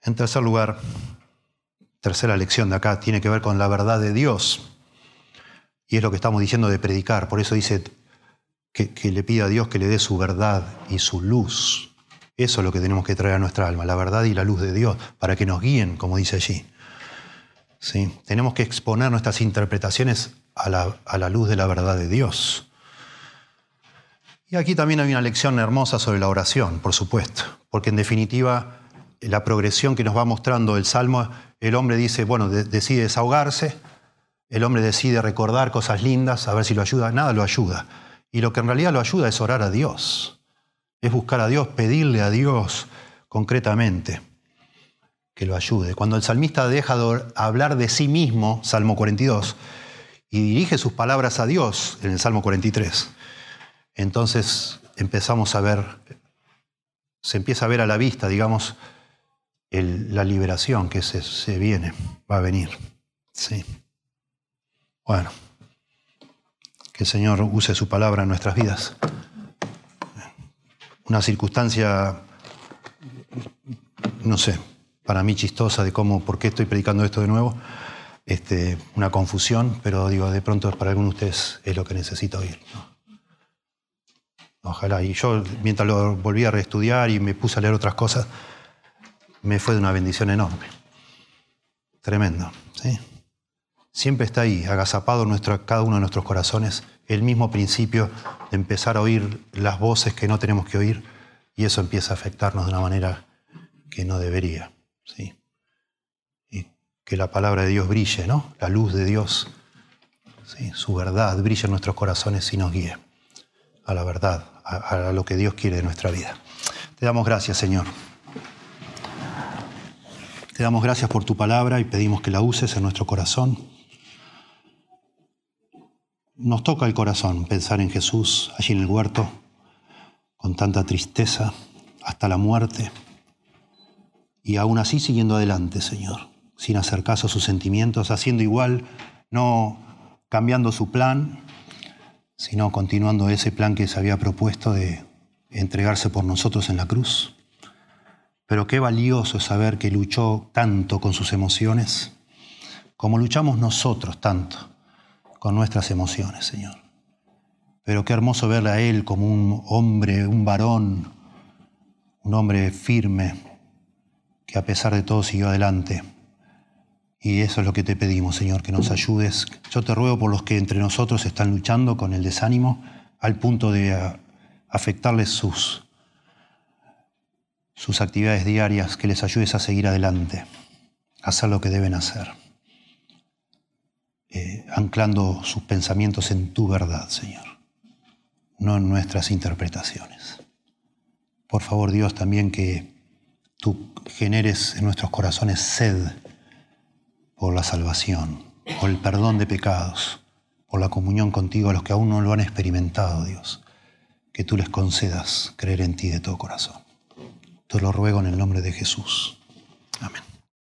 En tercer lugar, tercera lección de acá tiene que ver con la verdad de Dios. Y es lo que estamos diciendo de predicar. Por eso dice que, le pide a Dios que le dé su verdad y su luz. Eso es lo que tenemos que traer a nuestra alma, la verdad y la luz de Dios, para que nos guíen, como dice allí. ¿Sí? Tenemos que exponer nuestras interpretaciones a la, a la luz de la verdad de Dios. Y aquí también hay una lección hermosa sobre la oración, por supuesto, porque en definitiva la progresión que nos va mostrando el Salmo, el hombre dice, bueno, decide desahogarse, el hombre decide recordar cosas lindas, a ver si lo ayuda, nada lo ayuda. Y lo que en realidad lo ayuda es orar a Dios, es buscar a Dios, pedirle a Dios concretamente que lo ayude. Cuando el salmista deja de hablar de sí mismo, Salmo 42, y dirige sus palabras a Dios en el Salmo 43, entonces empezamos a ver, se empieza a ver a la vista, digamos, la liberación que se, viene, va a venir. Sí. Bueno, que el Señor use su palabra en nuestras vidas. Una circunstancia, no sé, para mí chistosa de cómo, por qué estoy predicando esto de nuevo. Este, una confusión, pero digo, de pronto para algunos de ustedes es lo que necesito oír. Ojalá. Y yo, mientras lo volví a reestudiar y me puse a leer otras cosas, me fue de una bendición enorme. Tremendo. ¿sí? Siempre está ahí, agazapado en nuestro, cada uno de nuestros corazones, el mismo principio de empezar a oír las voces que no tenemos que oír y eso empieza a afectarnos de una manera que no debería. ¿sí? Y que la palabra de Dios brille, ¿no? la luz de Dios, ¿sí? su verdad brille en nuestros corazones y nos guíe a la verdad, a lo que Dios quiere de nuestra vida. Te damos gracias, Señor. Te damos gracias por tu palabra y pedimos que la uses en nuestro corazón. Nos toca el corazón pensar en Jesús allí en el huerto, con tanta tristeza hasta la muerte, y aún así siguiendo adelante, Señor, sin hacer caso a sus sentimientos, haciendo igual, no cambiando su plan, sino continuando ese plan que se había propuesto de entregarse por nosotros en la cruz. Pero qué valioso saber que luchó tanto con sus emociones, como luchamos nosotros tanto con nuestras emociones, Señor. Pero qué hermoso verle a Él como un hombre, un varón, un hombre firme, que a pesar de todo siguió adelante. Y eso es lo que te pedimos, Señor, que nos ayudes. Yo te ruego por los que entre nosotros están luchando con el desánimo al punto de afectarles sus, sus actividades diarias, que les ayudes a seguir adelante, a hacer lo que deben hacer, eh, anclando sus pensamientos en tu verdad, Señor, no en nuestras interpretaciones. Por favor, Dios, también que tú generes en nuestros corazones sed por la salvación, por el perdón de pecados, por la comunión contigo a los que aún no lo han experimentado, Dios que tú les concedas creer en ti de todo corazón. Te lo ruego en el nombre de Jesús. Amén.